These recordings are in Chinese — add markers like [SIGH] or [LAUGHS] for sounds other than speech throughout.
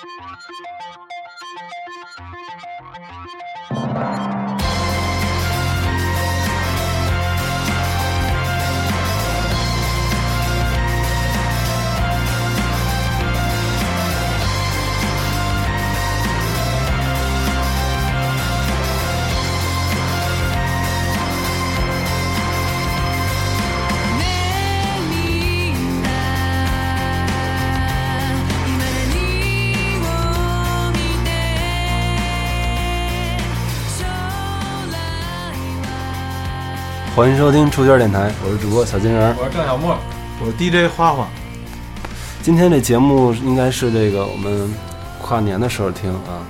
Thank you. 欢迎收听触圈电台，我是主播小金人儿。我是郑小沫，我是 DJ 花花，今天这节目应该是这个我们跨年的时候听啊。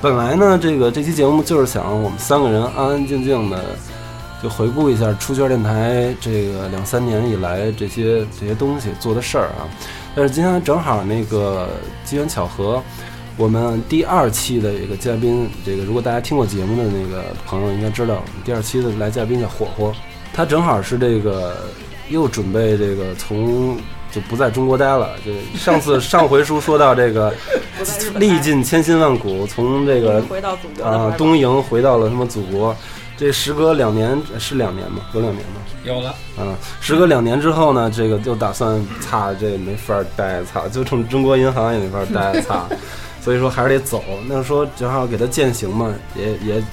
本来呢，这个这期节目就是想我们三个人安安静静的，就回顾一下出圈电台这个两三年以来这些这些东西做的事儿啊。但是今天正好那个机缘巧合，我们第二期的一个嘉宾，这个如果大家听过节目的那个朋友应该知道，我们第二期的来嘉宾叫火火，他正好是这个又准备这个从就不在中国待了。就上次 [LAUGHS] 上回书说到这个历尽千辛万苦，从这个回到祖国啊、东营回到了他妈祖国。这时隔两年是两年吗？有两年吗？有了，嗯，时隔两年之后呢，这个就打算擦，这没法儿待，擦，就冲中国银行也没法儿待，擦，[LAUGHS] 所以说还是得走。那说正好给他践行嘛，也也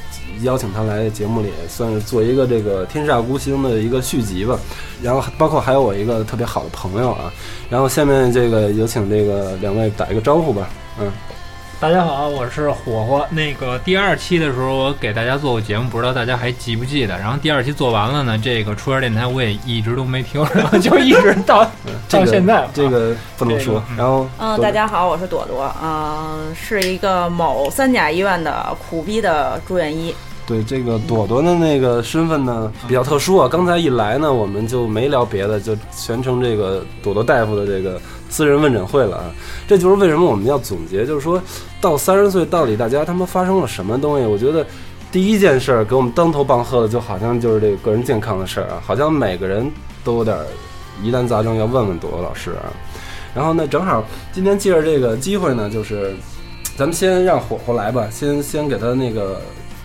邀请他来节目里，算是做一个这个天煞孤星的一个续集吧。然后包括还有我一个特别好的朋友啊，然后下面这个有请这个两位打一个招呼吧。嗯，大家好，我是火火。那个第二期的时候，我给大家做过节目，不知道大家还记不记得？然后第二期做完了呢，这个出圈电台我也一直都没听，然后就一直到这个到现在这个不能说这个。嗯然后嗯，大家好，我是朵朵，嗯、是一个某三甲医院的苦逼的住院医。对这个朵朵的那个身份呢比较特殊啊。刚才一来呢，我们就没聊别的，就全程这个朵朵大夫的这个私人问诊会了啊。这就是为什么我们要总结，就是说到三十岁，到底大家他妈发生了什么东西？我觉得第一件事儿给我们当头棒喝的，就好像就是这个个人健康的事儿啊，好像每个人都有点儿疑难杂症要问问朵朵老师啊。然后呢，正好今天借着这个机会呢，就是咱们先让火火来吧，先先给他那个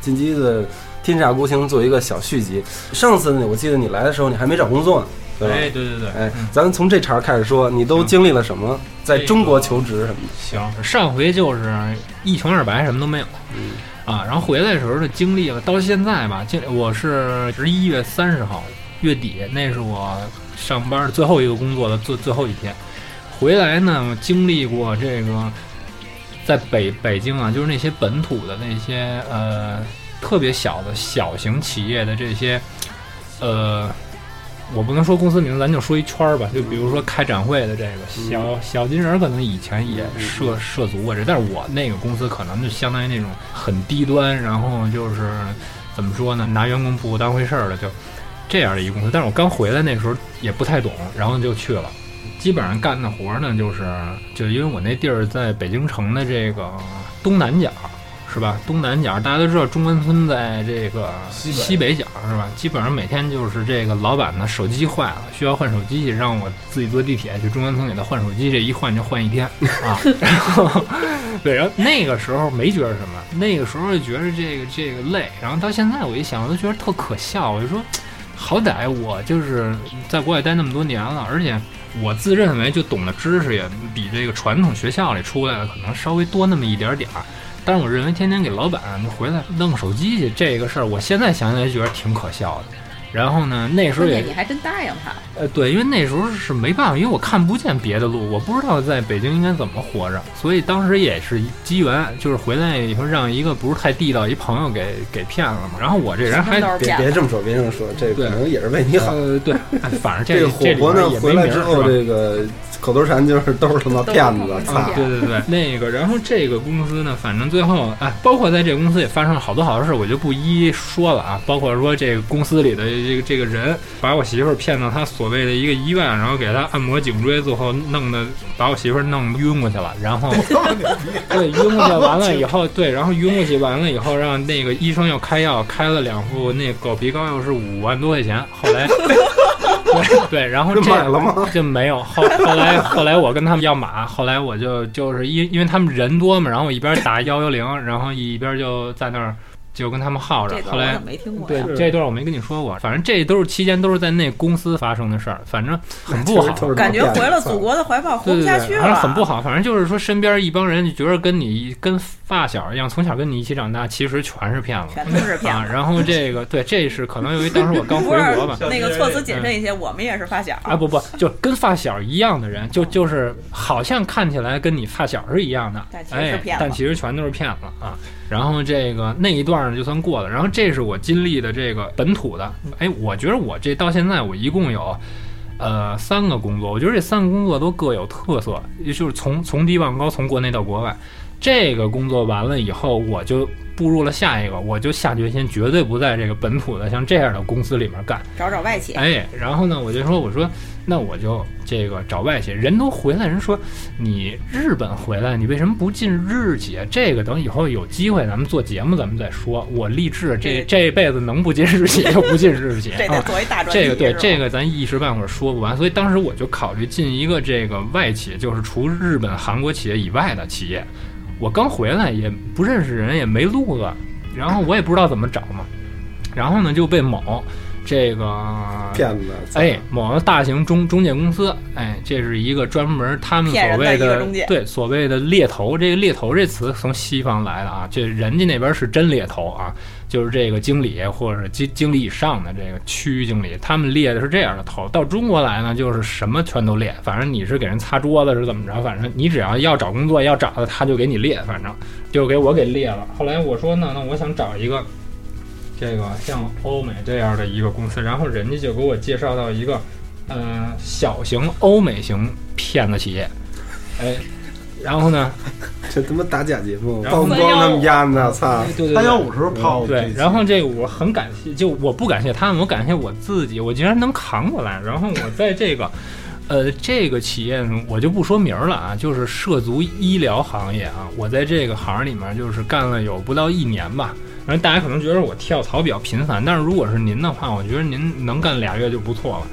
进击的天煞孤星做一个小续集。上次呢，我记得你来的时候，你还没找工作呢，对吧？哎，对对对，哎，咱们从这茬儿开始说，你都经历了什么？在中国求职什么的？行，上回就是一穷二白，什么都没有。嗯啊，然后回来的时候呢，经历了到现在吧，经我是十一月三十号月底，那是我上班最后一个工作的最最后一天。回来呢，经历过这个在北北京啊，就是那些本土的那些呃特别小的小型企业的这些呃。我不能说公司名字，咱就说一圈儿吧。就比如说开展会的这个小小金人儿，可能以前也涉涉足过这，但是我那个公司可能就相当于那种很低端，然后就是怎么说呢，拿员工不当回事儿的，就这样的一个公司。但是我刚回来那时候也不太懂，然后就去了。基本上干的活儿呢，就是就因为我那地儿在北京城的这个东南角，是吧？东南角大家都知道，中关村在这个西北西北角，是吧？基本上每天就是这个老板呢手机坏了，需要换手机，让我自己坐地铁去中关村给他换手机，这一换就换一天啊。[LAUGHS] 然后对，然后那个时候没觉得什么，那个时候就觉得这个这个累，然后到现在我一想，我都觉得特可笑，我就说。好歹我就是在国外待那么多年了，而且我自认为就懂的知识也比这个传统学校里出来的可能稍微多那么一点点儿。但是我认为天天给老板回来弄手机去这个事儿，我现在想起来觉得挺可笑的。然后呢，那时候也你还真答应他，呃，对，因为那时候是没办法，因为我看不见别的路，我不知道在北京应该怎么活着，所以当时也是机缘，就是回来以后让一个不是太地道一朋友给给骗了嘛。然后我这人还别。别这么说，别这么说，这对可能也是为你好。呃对，哎反正 [LAUGHS] 这个这这火火呢里边也没回来之后，名是吧这个口头禅就是都是他妈骗子，操！啊，对对对，[LAUGHS] 那个，然后这个公司呢，反正最后，哎，包括在这个公司也发生了好多好多事，我就不一一说了啊。包括说这个公司里的这个这个人把我媳妇儿骗到他所谓的一个医院，然后给他按摩颈椎，最后弄的把我媳妇儿弄晕过去了，然后 [LAUGHS] 对晕过去完了以后，对，然后晕过去完了以后，让那个医生又开药，开了两副那狗皮膏药是五万多块钱，后来。对 [LAUGHS] 对，然后这这买了吗？[LAUGHS] 就没有。后后来后来我跟他们要码，后来我就就是因因为他们人多嘛，然后我一边打幺幺零，然后一边就在那儿就跟他们耗着。后来没听过？对这段我没跟你说过，反正这都是期间都是在那公司发生的事儿，反正很不好。感觉回了祖国的怀抱，活对对对，不下去反正了。很不好。反正就是说，身边一帮人就觉得跟你跟发小一样，从小跟你一起长大，其实全是骗子。全都是骗啊，子。然后这个对，这是可能由于当时我刚回国吧，[LAUGHS] 那个措辞谨慎一些，我们也是发小啊不不，就跟发小一样的人，就就是好像看起来跟你发小是一样的但，其实是哎骗子，但其实全都是骗子啊。然后这个那一段呢就算过了，然后这是我经历的这个本土的，哎，我觉得我这到现在我一共有。呃，三个工作，我觉得这三个工作都各有特色，也就是从从低往高，从国内到国外。这个工作完了以后，我就步入了下一个，我就下决心绝对不在这个本土的像这样的公司里面干。找找外企。哎，然后呢，我就说，我说，那我就这个找外企，人都回来，人说你日本回来，你为什么不进日企？这个等以后有机会咱们做节目，咱们再说。我立志这这这辈子能不进日企就不进日企。[LAUGHS] 这个对这个咱一时半会儿说不完，所以当时我就考虑进一个这个外企，就是除日本、韩国企业以外的企业。我刚回来也不认识人，也没路子，然后我也不知道怎么找嘛，然后呢就被某这个骗子，操哎，某个大型中中介公司，哎，这是一个专门他们所谓的对所谓的猎头，这个猎头这词从西方来的啊，这人家那边是真猎头啊，就是这个经理或者是经经理以上的这个区域经理，他们猎的是这样的头。到中国来呢，就是什么全都猎，反正你是给人擦桌子是怎么着，反正你只要要找工作要找的，他就给你猎，反正就给我给猎了。后来我说呢，那我想找一个。这个像欧美这样的一个公司，然后人家就给我介绍到一个，呃，小型欧美型骗子企业，哎，然后呢，[LAUGHS] 这他妈打假节目，然后曝光他们家呢，操！三幺五时候泡对，然后这个我很感谢，就我不感谢他们，我感谢我自己，我竟然能扛过来。然后我在这个，呃，这个企业呢我就不说名儿了啊，就是涉足医疗行业啊。我在这个行里面就是干了有不到一年吧。然后大家可能觉得我跳槽比较频繁，但是如果是您的话，我觉得您能干俩月就不错了。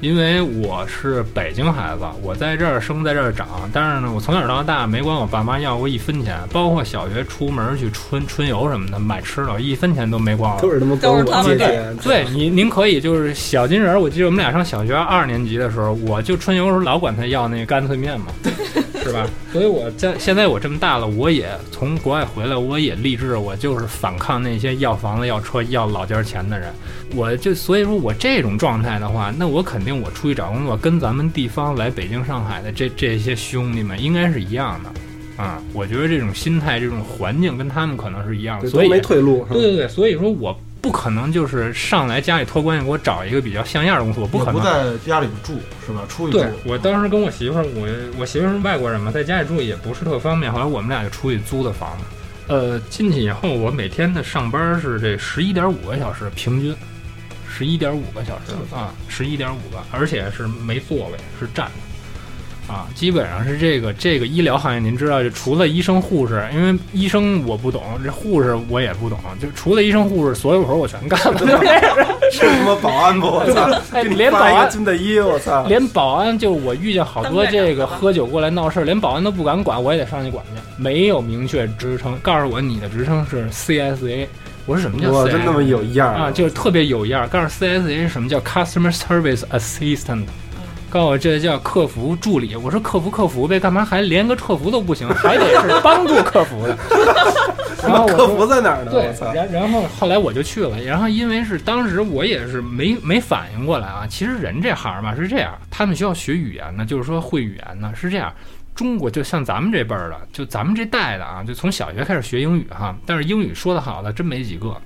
因为我是北京孩子，我在这儿生，在这儿长，但是呢，我从小到大没管我爸妈要过一分钱，包括小学出门去春春游什么的买吃的，一分钱都没管我。都是他妈都是他们对您，您可以就是小金人儿。我记得我们俩上小学二年级的时候，我就春游时候老管他要那个干脆面嘛，[LAUGHS] 是吧？所以我在现在我这么大了，我也从国外回来，我也立志，我就是反抗那些要房子、要车、要老家钱的人。我就所以说我这种状态的话，那我肯定我出去找工作，跟咱们地方来北京、上海的这这些兄弟们应该是一样的。啊、我觉得这种心态、这种环境跟他们可能是一样的，所以没退路。对对对，所以说我不可能就是上来家里托关系给我找一个比较像样的公司，我不可能。不在家里住是吧？出去住对，我当时跟我媳妇儿，我我媳妇儿是外国人嘛，在家里住也不是特方便，后来我们俩就出去租的房子。呃，进去以后，我每天的上班是这十一点五个小时，平均十一点五个小时啊，十一点五个，而且是没座位，是站着。啊，基本上是这个这个医疗行业，您知道，就除了医生、护士，因为医生我不懂，这护士我也不懂，就除了医生、护士，所有活儿我全干了。是他妈保安不？我操！哎你连保安发一个军大衣，我操！连保安，就我遇见好多这个喝酒过来闹事儿，连保安都不敢管，我也得上去管去。没有明确职称，告诉我你的职称是 CSA，我说什么叫真那么有样啊，就是特别有样儿。告诉 CSA 是什么叫 Customer Service Assistant，告诉我这叫客服助理。我说客服客服呗，干嘛还连个客服都不行，[LAUGHS] 还得是帮助客服的。[LAUGHS] 然后我客服在哪儿呢？对！然然后后来我就去了，然后因为是当时我也是没没反应过来啊，其实人这行嘛是这样，他们需要学语言呢，就是说会语言呢是这样。中国就像咱们这辈儿的，就咱们这代的啊，就从小学开始学英语哈，但是英语说的好的真没几个，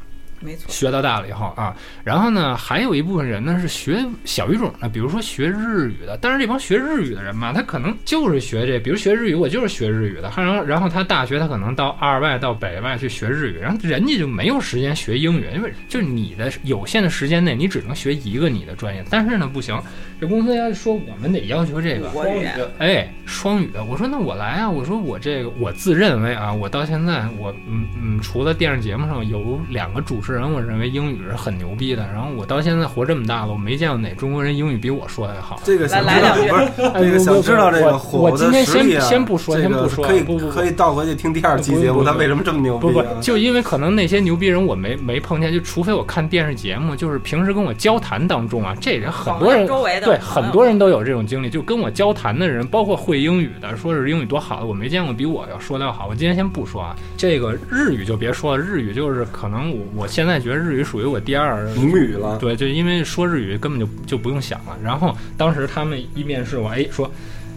没错，学到大了以后啊，然后呢，还有一部分人呢是学小语种的，比如说学日语的。但是这帮学日语的人嘛，他可能就是学这，比如学日语，我就是学日语的。然后，然后他大学他可能到二外到北外去学日语，然后人家就没有时间学英语，因为就是你的有限的时间内，你只能学一个你的专业。但是呢，不行，这公司要说我们得要求这个双语言哎，双语的，我说那我来啊，我说我这个我自认为啊，我到现在我嗯嗯，除了电视节目上有两个主持事人，我认为英语是很牛逼的。然后我到现在活这么大了，我没见过哪中国人英语比我说的还好。这个想知道来来两句不是这个想知道这个火我火今天先的实力啊，先不说，这先不说，个可以不不不可以倒回去听第二期节目，他为什么这么牛逼不不就因为可能那些牛逼人我没没碰见，就除非我看电视节目，就是平时跟我交谈当中啊，这人很多人周围的对很多人都有这种经历，就跟我交谈的人，包括会英语的，说是英语多好的，我没见过比我要说的要好。我今天先不说啊，这个日语就别说了，日语就是可能我我现在觉得日语属于我第二母语了，对，就因为说日语根本就就不用想了。然后当时他们一面试我，哎，说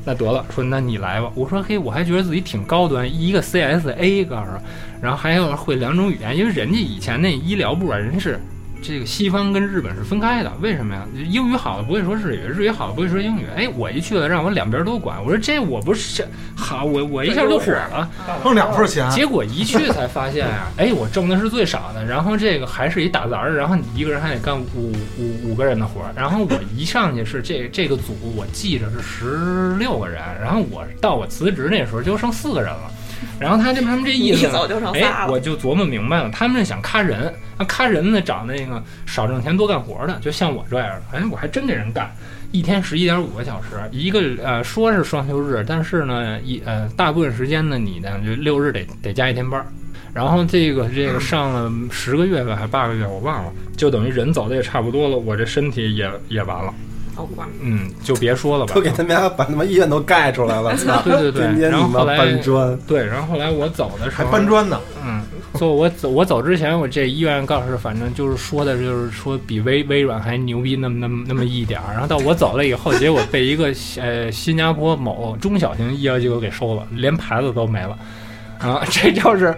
那得了，说那你来吧。我说嘿，我还觉得自己挺高端，一个 CSA 告诉我，然后还有会两种语言，因为人家以前那医疗部啊，人是。这个西方跟日本是分开的，为什么呀？英语好的不会说日语，日语好的不会说英语。哎，我一去了，让我两边都管。我说这我不是 [LAUGHS] 好，我我一下就火了。挣两份钱，结果一去才发现呀、[LAUGHS] 哎，我挣的是最少的，然后这个还是一打杂儿，然后你一个人还得干五五五个人的活儿，然后我一上去是这这个组我记着是十六个人，然后我到我辞职那时候就剩四个人了，[LAUGHS] 然后他这他们这意思呢哎。我就琢磨明白了，他们是想咔人，那，咔人呢找那个少挣钱多干活的，就像我这样的，哎，我还真给人干，一天十一点五个小时，一个呃说是双休日，但是呢一呃大部分时间呢你呢就六日得得加一天班儿。然后这个这个上了十个月吧，还八个月，我忘了，就等于人走的也差不多了，我这身体也也完了，好吧嗯，就别说了吧都。给他们家把他妈医院都盖出来了，[LAUGHS] 操！对对对天，天你妈然后后来搬砖，对，然后后来我走的时还候，搬砖呢。嗯，所以我走我走之前，我这医院告诉反正就是说的，就是说比微微软还牛逼那么那么那么一点儿。然后到我走了以后，结果被一个呃新加坡某中小型医疗机构给收了，连牌子都没了。啊，这就是，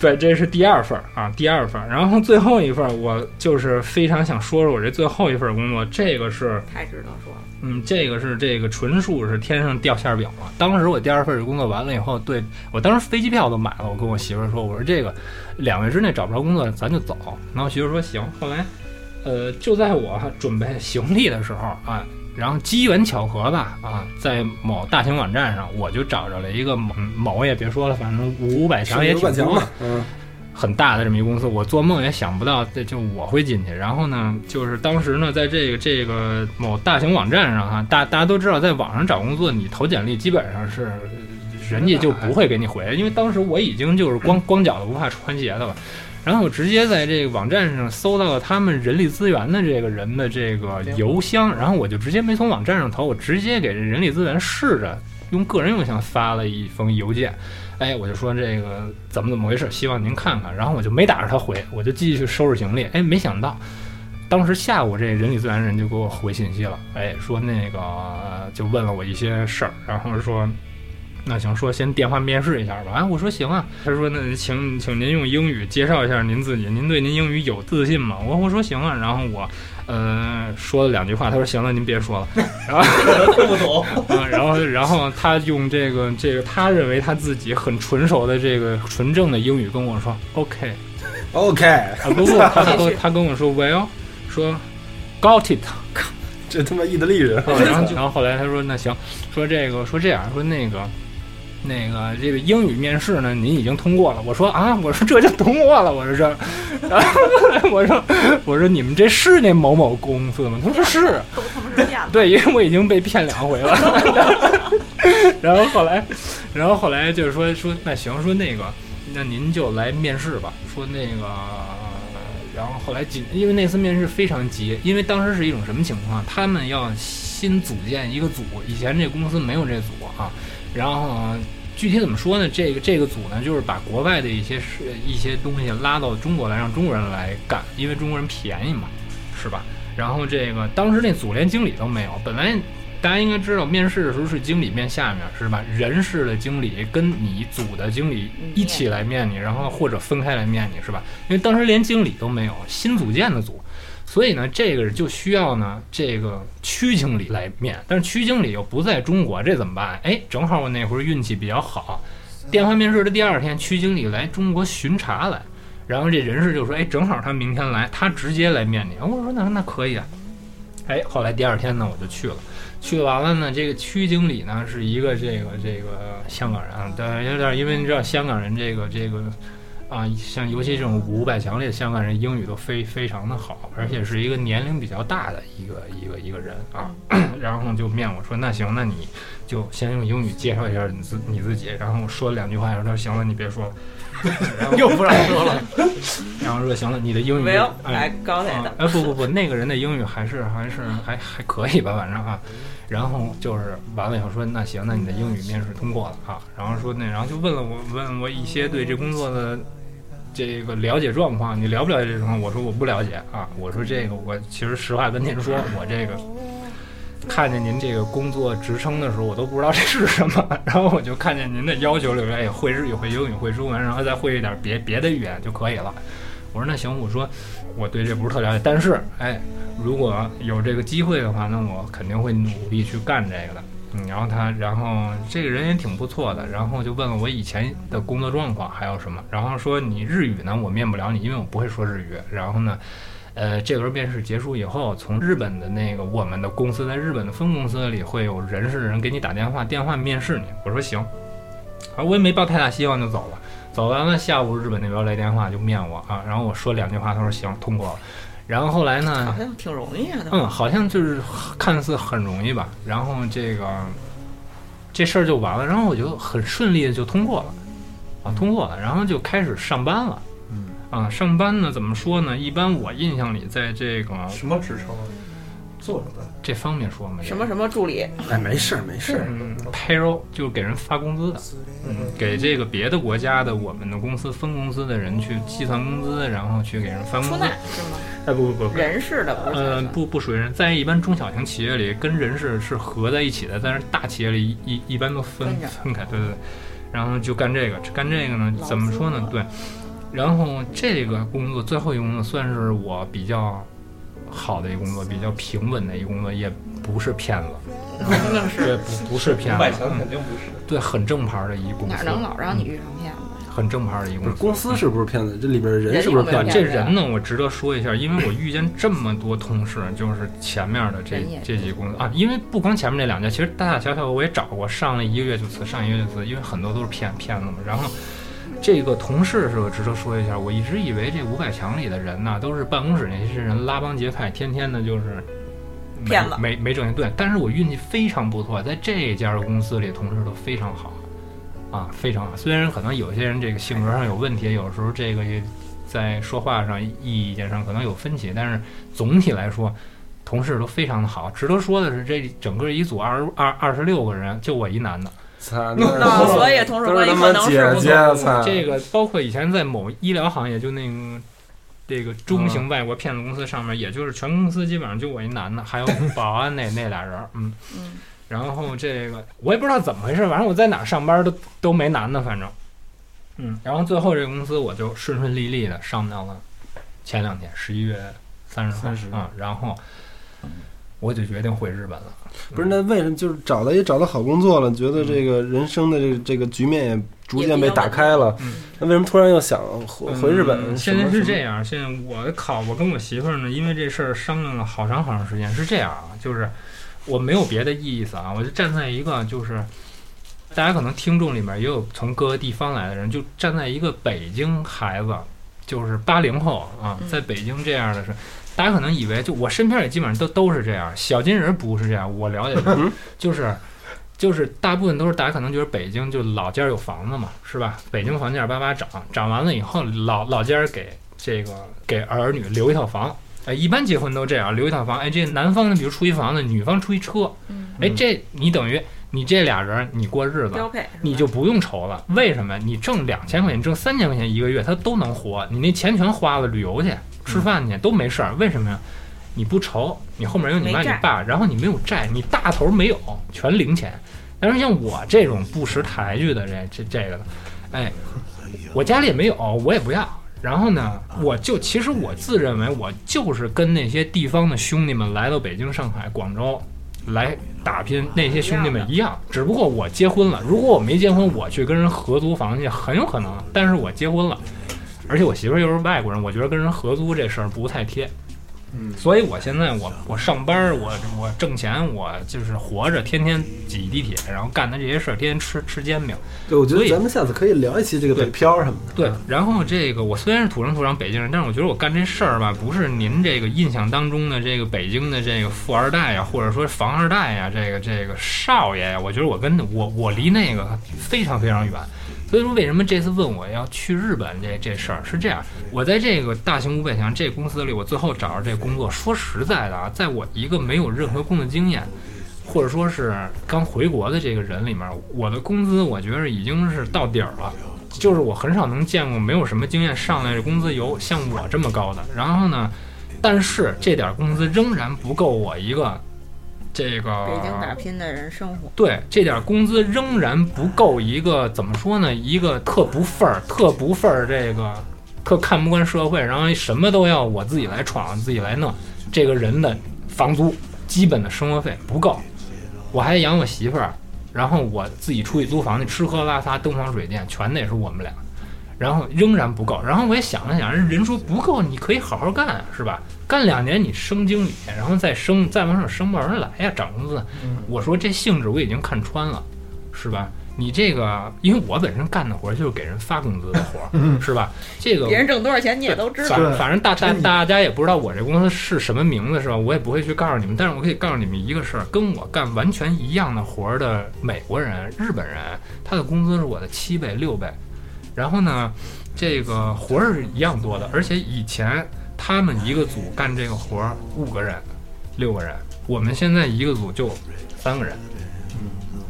对，这是第二份儿啊，第二份儿。然后最后一份儿，我就是非常想说说我这最后一份儿工作，这个是太值得说了。嗯，这个是这个纯属是天上掉馅儿饼了。当时我第二份工作完了以后，对我当时飞机票都买了，我跟我媳妇儿说，我说这个两个月之内找不着工作，咱就走。然后媳妇儿说行。后来，呃，就在我准备行李的时候啊，然后机缘巧合吧啊，在某大型网站上，我就找着了一个某某也别说了，反正五五百强也有挺多的很大的这么一公司，我做梦也想不到，这就我会进去。然后呢，就是当时呢，在这个这个某大型网站上哈，大大家都知道，在网上找工作，你投简历基本上是人家就不会给你回，因为当时我已经就是光 [LAUGHS] 光脚的不怕穿鞋的了。然后我直接在这个网站上搜到了他们人力资源的这个人的这个邮箱，然后我就直接没从网站上投，我直接给人力资源试着用个人邮箱发了一封邮件。哎，我就说这个怎么怎么回事，希望您看看。然后我就没打着他回，我就继续收拾行李。哎，没想到，当时下午这人力资源人就给我回信息了，哎，说那个、就问了我一些事儿，然后说。那行，说先电话面试一下吧。啊，我说行啊。他说那请请您用英语介绍一下您自己，您对您英语有自信吗？我我说行啊。然后我呃说了两句话，他说行了，您别说了。然后听不懂。[LAUGHS] 啊，然后然后他用这个这个他认为他自己很纯熟的这个纯正的英语跟我说 OK，OK，啊不过，他跟他跟我说 Well，说 Got it，这他妈意大利人，然后就然后后来他说那行，说这个说这样说那个。那个这个英语面试呢，您已经通过了。我说啊，我说这就通过了。我说这，然 [LAUGHS] 后我说我说你们这是那某某公司吗？他说是。对，因为我已经被骗两回了。[LAUGHS] 然后后来，然后后来就是说说那行，说那个那您就来面试吧。说那个，然后后来紧，因为那次面试非常急，因为当时是一种什么情况？他们要新组建一个组，以前这公司没有这组啊。然后具体怎么说呢？这个这个组呢，就是把国外的一些是一些东西拉到中国来，让中国人来干，因为中国人便宜嘛，是吧？然后这个当时那组连经理都没有，本来大家应该知道，面试的时候是经理面下面是吧？人事的经理跟你组的经理一起来面你，然后或者分开来面你是吧？因为当时连经理都没有，新组建的组。所以呢，这个就需要呢这个区经理来面，但是区经理又不在中国，这怎么办？哎，正好我那会儿运气比较好，电话面试的第二天，区经理来中国巡查来，然后这人事就说，哎，正好他明天来，他直接来面你。我说那那可以啊，哎，后来第二天呢我就去了，去完了呢，这个区经理呢是一个这个这个香港人啊，对，有点因为你知道香港人这个这个。啊，像尤其这种五百强里的香港人，英语都非非常的好，而且是一个年龄比较大的一个一个一个人啊。[CLEARS THROAT] 然后就面我说，那行，那你就先用英语介绍一下你自你自己。然后我说两句话，然后他说行了，你别说了。[LAUGHS] 然后又不让说了。[LAUGHS] 然后说行了，你的英语没有，哎高点的啊，哎不不不，那个人的英语还是还是还还可以吧，反正啊。然后就是完了以后说那行，那你的英语面试通过了啊。然后说那然后就问了我问我一些对这工作的这个了解状况，你了不了解这状况？我说我不了解啊。我说这个我其实实话跟您说，我这个 [LAUGHS] 看见您这个工作职称的时候，我都不知道这是什么。然后我就看见您的要求里边，哎，会日语、会英语、会中文，然后再会一点别别的语言就可以了。我说那行，我说我对这不是特了解，但是哎，如果有这个机会的话，那我肯定会努力去干这个的。然后他，然后这个人也挺不错的，然后就问了我以前的工作状况还有什么，然后说你日语呢，我面不了你，因为我不会说日语。然后呢，呃，这轮面试结束以后，从日本的那个我们的公司在日本的分公司里会有人事的人给你打电话，电话面试你。我说行，啊，我也没抱太大希望就走了。走完了，下午日本那边来电话就面我啊，然后我说两句话，他说行，通过了。然后后来呢好，像挺容易啊。都嗯，好像就是看似很容易吧，然后这个这事儿就完了，然后我就很顺利的就通过了，啊，通过了，然后就开始上班了。嗯，啊，上班呢怎么说呢？一般我印象里，在这个什么职称啊？做什么的？这方面说吗？什么什么助理，哎，没事儿没事儿，嗯，payroll 就是给人发工资的，嗯，给这个别的国家的我们的公司分公司的人去计算工资，然后去给人发工资出纳。是吗？哎，不不不不，人事的不是呃，不不属于人，在一般中小型企业里，跟人事是合在一起的，但是大企业里一一一般都分分开，对对对。然后就干这个，干这个呢，怎么说呢？对，然后这个工作最后一个工作算是我比较好的一个工作，比较平稳的一个工作，也不是骗子，肯定对，是不不是骗子，嗯强肯定不是。对，很正牌的一公司，哪能老让你遇上骗子？很正牌的一不是公司。公司是不是骗子？这里边的人是不是骗子？这人呢，我值得说一下，因为我遇见这么多同事，就是前面的这 [LAUGHS] 这几公司啊，因为不光前面这两家，其实大大小小我也找过，上了一个月就辞，上一个月就辞，因为很多都是骗骗子嘛。然后这个同事是我值得说一下，我一直以为这五百强里的人呢，都是办公室那些人拉帮结派，天天的就是没骗子没没正经对，但是我运气非常不错，在这家公司里同事都非常好。啊，非常好。虽然可能有些人这个性格上有问题，有时候这个也在说话上、意见上可能有分歧，但是总体来说，同事都非常的好。值得说的是，这整个一组二二二十六个人，就我一男的。操，那所以同事都关系能是不姐，错。这个包括以前在某医疗行业，就那个。这个中型外国骗子公司上面，也就是全公司基本上就我一男的，还有 [LAUGHS] 保安那那俩人，嗯，嗯，然后这个我也不知道怎么回事，反正我在哪上班都都没男的，反正，嗯，然后最后这个公司我就顺顺利利的上到了前两天十一月三十号，30嗯，然后我就决定回日本了。不是那为什么就是找到也找到好工作了，觉得这个人生的这个这个局面也逐渐被打开了，嗯那为什么突然又想回回日本？嗯现在是这样，现在我考我跟我媳妇儿呢，因为这事儿商量了好长好长时间。是这样啊，就是我没有别的意思啊，我就站在一个就是大家可能听众里面也有从各个地方来的人，就站在一个北京孩子，就是八零后啊，嗯在北京这样的是。大家可能以为，就我身边也基本上都都是这样，小金人不是这样。我了解的嗯，[LAUGHS] 就是就是大部分都是大家可能觉得北京就老家有房子嘛，是吧？北京房价叭叭涨，涨完了以后，老老家给这个给儿女留一套房。哎，一般结婚都这样，留一套房。哎，这男方呢，比如出一房子，女方出一车。嗯，哎，这你等于你这俩人你过日子，标配你就不用愁了。为什么？你挣两千块钱，挣三千块钱一个月，他都能活。你那钱全花了，旅游去、吃饭去都没事儿。为什么呀？你不愁，你后面有你妈你爸，然后你没有债，你大头没有，全零钱。但是像我这种不识抬举的这这这个的，哎，我家里也没有，我也不要。然后呢，我就其实我自认为我就是跟那些地方的兄弟们来到北京、上海、广州来打拼，那些兄弟们一样，只不过我结婚了。如果我没结婚，我去跟人合租房去，很有可能。但是我结婚了，而且我媳妇儿又是外国人，我觉得跟人合租这事儿不太贴。嗯所以我现在我我上班儿，我我挣钱，我就是活着，天天挤地铁，然后干的这些事儿，天天吃吃煎饼。对，我觉得咱们下次可以聊一期这个对北漂什么的。对，然后这个我虽然是土生土长北京人，但是我觉得我干这事儿吧，不是您这个印象当中的这个北京的这个富二代呀，或者说房二代呀，这个这个少爷呀，我觉得我跟我我离那个非常非常远。所以说，为什么这次问我要去日本这这事儿是这样？我在这个大型五百强这公司里，我最后找着这工作，说实在的啊，在我一个没有任何工作经验，或者说是刚回国的这个人里面，我的工资我觉得已经是到底儿了。就是我很少能见过没有什么经验上来的工资有像我这么高的。然后呢，但是这点工资仍然不够我一个这个北京打拼的人生活，对，这点工资仍然不够一个怎么说呢？一个特不份儿、特不份儿，这个特看不惯社会，然后什么都要我自己来闯、自己来弄，这个人的房租、基本的生活费不够，我还养我媳妇儿，然后我自己出去租房去，吃喝拉撒、灯房水电全得是我们俩，然后仍然不够。然后我也想了想，人人说不够，你可以好好干，是吧？干两年你升经理，然后再升，再往上升不上来呀，涨工资。我说这性质我已经看穿了，是吧？你这个，因为我本身干的活儿就是给人发工资的活儿，是吧？这个别人挣多少钱你也都知道。反反正大大大家也不知道我这公司是什么名字，是吧？我也不会去告诉你们，但是我可以告诉你们一个事儿：跟我干完全一样的活儿的美国人、日本人，他的工资是我的七倍、六倍。然后呢，这个活儿是一样多的，而且以前他们一个组干这个活儿五个人、六个人，我们现在一个组就三个人。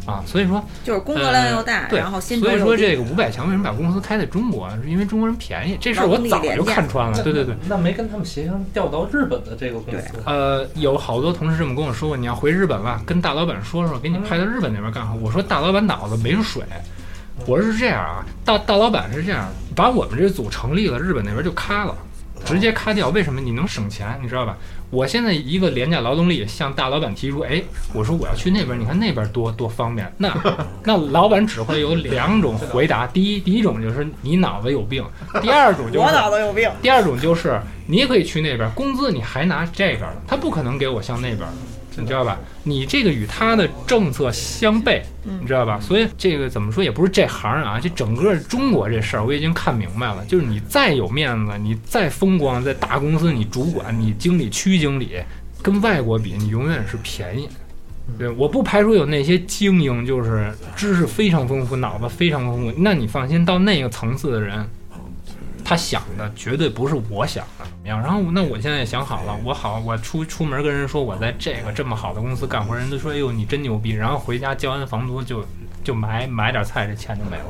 啊，所以说就是工作量又大，呃对，然后所以说这个五百强为什么把公司开在中国，是因为中国人便宜，这事儿我早就看穿了。对对对，那没跟他们协商调到日本的这个公司，呃，有好多同事这么跟我说过，你要回日本了，跟大老板说说，给你派到日本那边干活。我说大老板脑子没水，我说是这样啊，大大老板是这样，把我们这组成立了，日本那边就咔了。直接咔掉，为什么？你能省钱，你知道吧？我现在一个廉价劳动力向大老板提出，哎，我说我要去那边，你看那边多多方便。那 [LAUGHS] 那老板只会有两种回答：第一，第一种就是你脑子有病；第二种就是 [LAUGHS] 我脑子有病。第二种就是你也可以去那边，工资你还拿这边的，他不可能给我向那边的，你知道吧？你这个与他的政策相悖，你知道吧？所以这个怎么说也不是这行啊，这整个中国这事儿我已经看明白了，就是你再有面子，你再风光，在大公司你主管、你经理、区经理，跟外国比，你永远是便宜。对，我不排除有那些精英，就是知识非常丰富、脑子非常丰富，那你放心，到那个层次的人，他想的绝对不是我想的怎么样。然后那我现在也想好了，我好，我出出门跟人说我在这个这么好的公司干活，人都说哎呦你真牛逼，然后回家交完房租就就买买点菜，这钱就没了。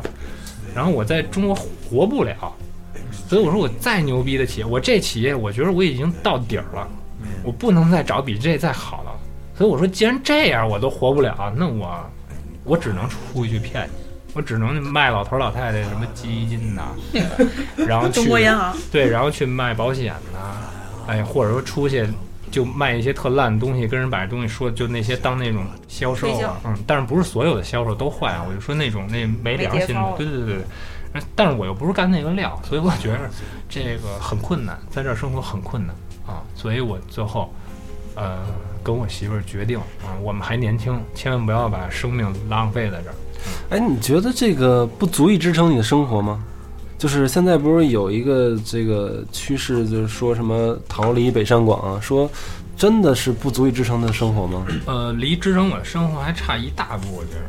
然后我在中国活不了，所以我说我再牛逼的企业，我这企业我觉得我已经到底儿了，我不能再找比这再好的了。所以我说既然这样我都活不了，那我我只能出去骗你。我只能卖老头老太太什么基金呐、[LAUGHS] 然后去中国银行。对，然后去卖保险呐、哎，或者说出去就卖一些特烂的东西，跟人把这东西说，就那些当那种销售啊，嗯，但是不是所有的销售都坏啊，我就说那种那没良心的对对对。但是我又不是干那个料，所以我觉得这个很困难，在这儿生活很困难啊，所以我最后，呃，跟我媳妇儿决定啊，我们还年轻，千万不要把生命浪费在这儿。哎，你觉得这个不足以支撑你的生活吗？就是现在不是有一个这个趋势，就是说什么逃离北上广啊，说真的是不足以支撑的生活吗？呃，离支撑我的生活还差一大步，我觉得。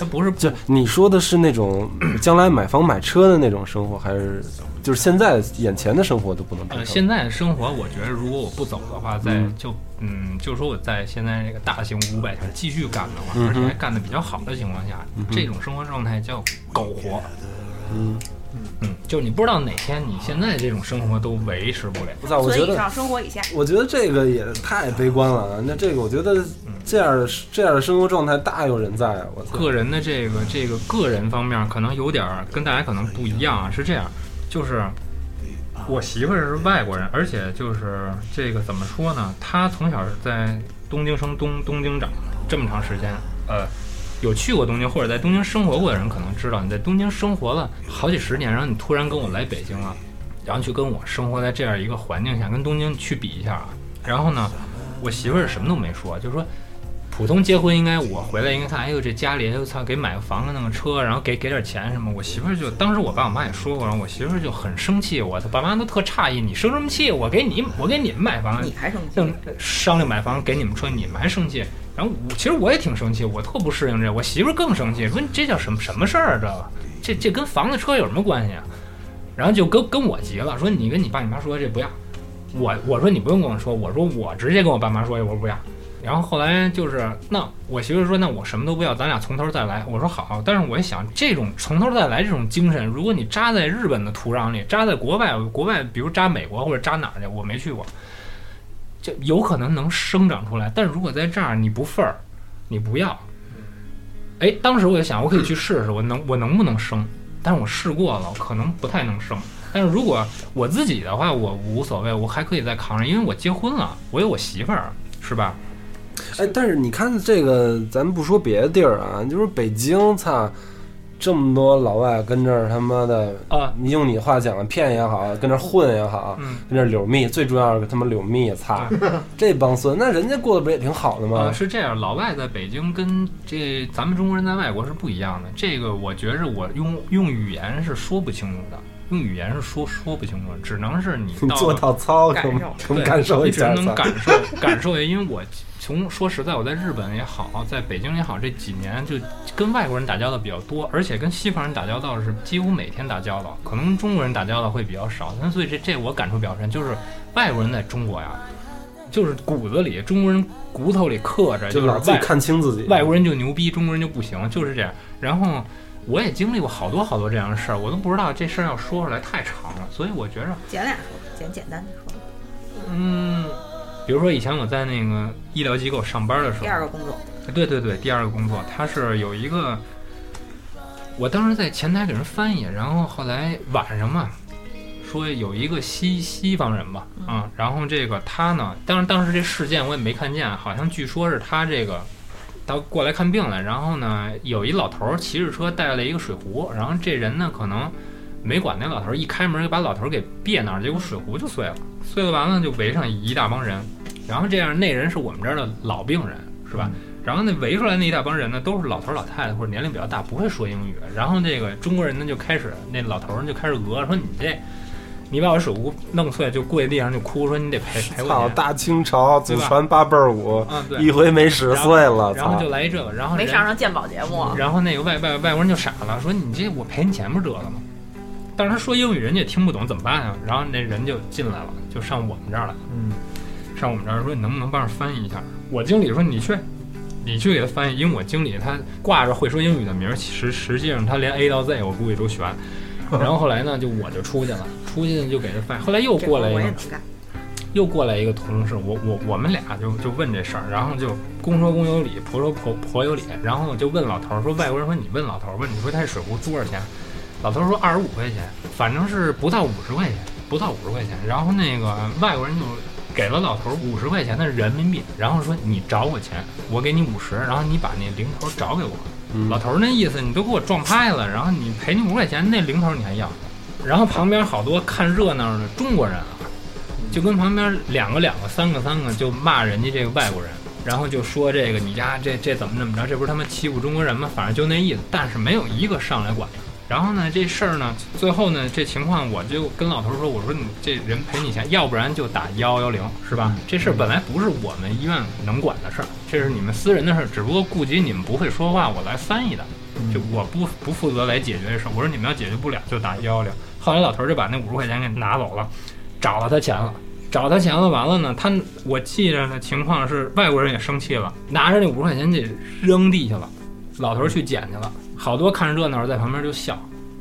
它不是就你说的是那种 [CLEARS THROAT] 将来买房买车的那种生活，还是就是现在眼前的生活都不能现在的生活，我觉得如果我不走的话，在嗯。就嗯，就说我在现在这个大型五百强继续干的话，嗯而且还干的比较好的情况下，嗯这种生活状态叫苟活。嗯，嗯，就你不知道哪天你现在这种生活都维持不了。不是，我觉得所以以上，生活以下。我觉得这个也太悲观了啊。那这个，我觉得这样的这样的生活状态大有人在啊！我操，个人的这个这个个人方面可能有点儿跟大家可能不一样啊，是这样，就是我媳妇儿是外国人，而且就是这个怎么说呢？她从小是在东京生东东京长这么长时间，呃，有去过东京或者在东京生活过的人可能知道，你在东京生活了好几十年，然后你突然跟我来北京了，然后去跟我生活在这样一个环境下，跟东京去比一下啊，然后呢，我媳妇儿什么都没说，就说普通结婚应该我回来应该看，哎呦这家里哎呦操给买个房子弄个车，然后给给点钱什么。我媳妇儿就当时我爸我妈也说过，然后我媳妇儿就很生气，我他爸妈都特诧异，你生什么气？我给你 [LAUGHS] 我给你们买房，你还生气正？商量买房给你们车，你们还生气。然后我其实我也挺生气，我特不适应这，我媳妇儿更生气，说你这叫什么什么事儿啊？这这这跟房子车有什么关系啊？然后就跟跟我急了，说你跟你爸你妈说这不要。我我说你不用跟我说，我说我直接跟我爸妈说，我说不要。然后后来就是那我媳妇说那我什么都不要，咱俩从头再来。我说好，但是我一想这种从头再来这种精神，如果你扎在日本的土壤里，扎在国外，国外比如扎美国或者扎哪儿去，我没去过，就有可能能生长出来。但是如果在这儿你不份儿，你不要，哎，当时我就想我可以去试试，我能我能不能生？但是我试过了，可能不太能生。但是如果我自己的话，我无所谓，我还可以再扛着，因为我结婚了，我有我媳妇儿，是吧？哎，但是你看这个，咱不说别的地儿啊，就是北京，操，这么多老外跟这儿他妈的，啊，你用你话讲，骗也好，跟这儿混也好，嗯，跟这儿柳蜜，最重要是他妈柳蜜，操，这帮孙，那人家过得不也挺好的呃，吗？是这样，老外在北京跟这咱们中国人在外国是不一样的。这个我觉着我用用语言是说不清楚的，用语言是说说不清楚，只能是你 [LAUGHS] 做套操，感受你只能感受感受一下，因为我从说实在，我在日本也好，在北京也好，这几年就跟外国人打交道比较多，而且跟西方人打交道是几乎每天打交道，可能跟中国人打交道会比较少。那所以这这我感触比较深，就是外国人在中国呀，就是骨子里中国人骨头里刻着，就是老自己外看清自己，外国人就牛逼，中国人就不行，就是这样。然后我也经历过好多好多这样的事儿，我都不知道这事儿要说出来太长了，所以我觉着简俩说，简简单的说。嗯，比如说以前我在那个医疗机构上班的时候，第二个工作，对对对，第二个工作，他是有一个，我当时在前台给人翻译，然后后来晚上嘛，说有一个西西方人吧，啊、然后这个他呢，当然当时这事件我也没看见，好像据说是他这个。他过来看病来，然后呢，有一老头儿骑着车带了一个水壶，然后这人呢可能没管那老头儿，一开门就把老头儿给别那儿，结果水壶就碎了，碎了完了就围上一大帮人，然后这样那人是我们这儿的老病人，是吧？然后那围出来那一大帮人呢，都是老头儿老太太或者年龄比较大，不会说英语。然后这个中国人呢就开始，那老头儿就开始讹说你这，你把我水壶弄碎，就跪地上就哭说你得赔赔我操，大清朝祖对吧传八辈儿舞，啊，对，一回没使碎了，然后就来一这个，然后没上上鉴宝节目，然后那个外外外国人就傻了，说你这我赔你钱不是得了吗？但是他说英语人家也听不懂，怎么办啊？然后那人就进来了，就上我们这儿来，嗯，上我们这儿说你能不能帮着翻译一下？我经理说你去，你去给他翻译，因为我经理他挂着会说英语的名儿，其实实际上他连 A 到 Z 我估计都悬。[LAUGHS] 然后后来呢，就我就出去了，出去就给他翻译。后来又过来一个。又过来一个同事，我我我们俩就就问这事儿，然后就公说公有理，婆说婆婆有理，然后就问老头儿说，外国人说你问老头儿问你说他这水壶多少钱？老头儿说二十五块钱，反正是不到五十块钱，不到五十块钱。然后那个外国人就给了老头五十块钱的人民币，然后说你找我钱，我给你五十，然后你把那零头找给我。嗯老头儿那意思，你都给我撞拍了，然后你赔你五块钱，那零头你还要？然后旁边好多看热闹的中国人啊，就跟旁边两个两个、三个三个就骂人家这个外国人，然后就说这个你家这这怎么怎么着，这不是他妈欺负中国人吗？反正就那意思，但是没有一个上来管的。然后呢，这事儿呢，最后呢，这情况我就跟老头说，我说你这人赔你钱，要不然就打幺幺零，是吧？这事儿本来不是我们医院能管的事儿，这是你们私人的事儿，只不过顾及你们不会说话，我来翻译的。就我不不负责来解决这事儿，我说你们要解决不了就打幺幺零。后来老头儿就把那五十块钱给拿走了，找了他钱了，找他钱了，完了呢，他我记着的情况是外国人也生气了，拿着那五十块钱给扔地下了，老头儿去捡去了，好多看热闹的在旁边就笑，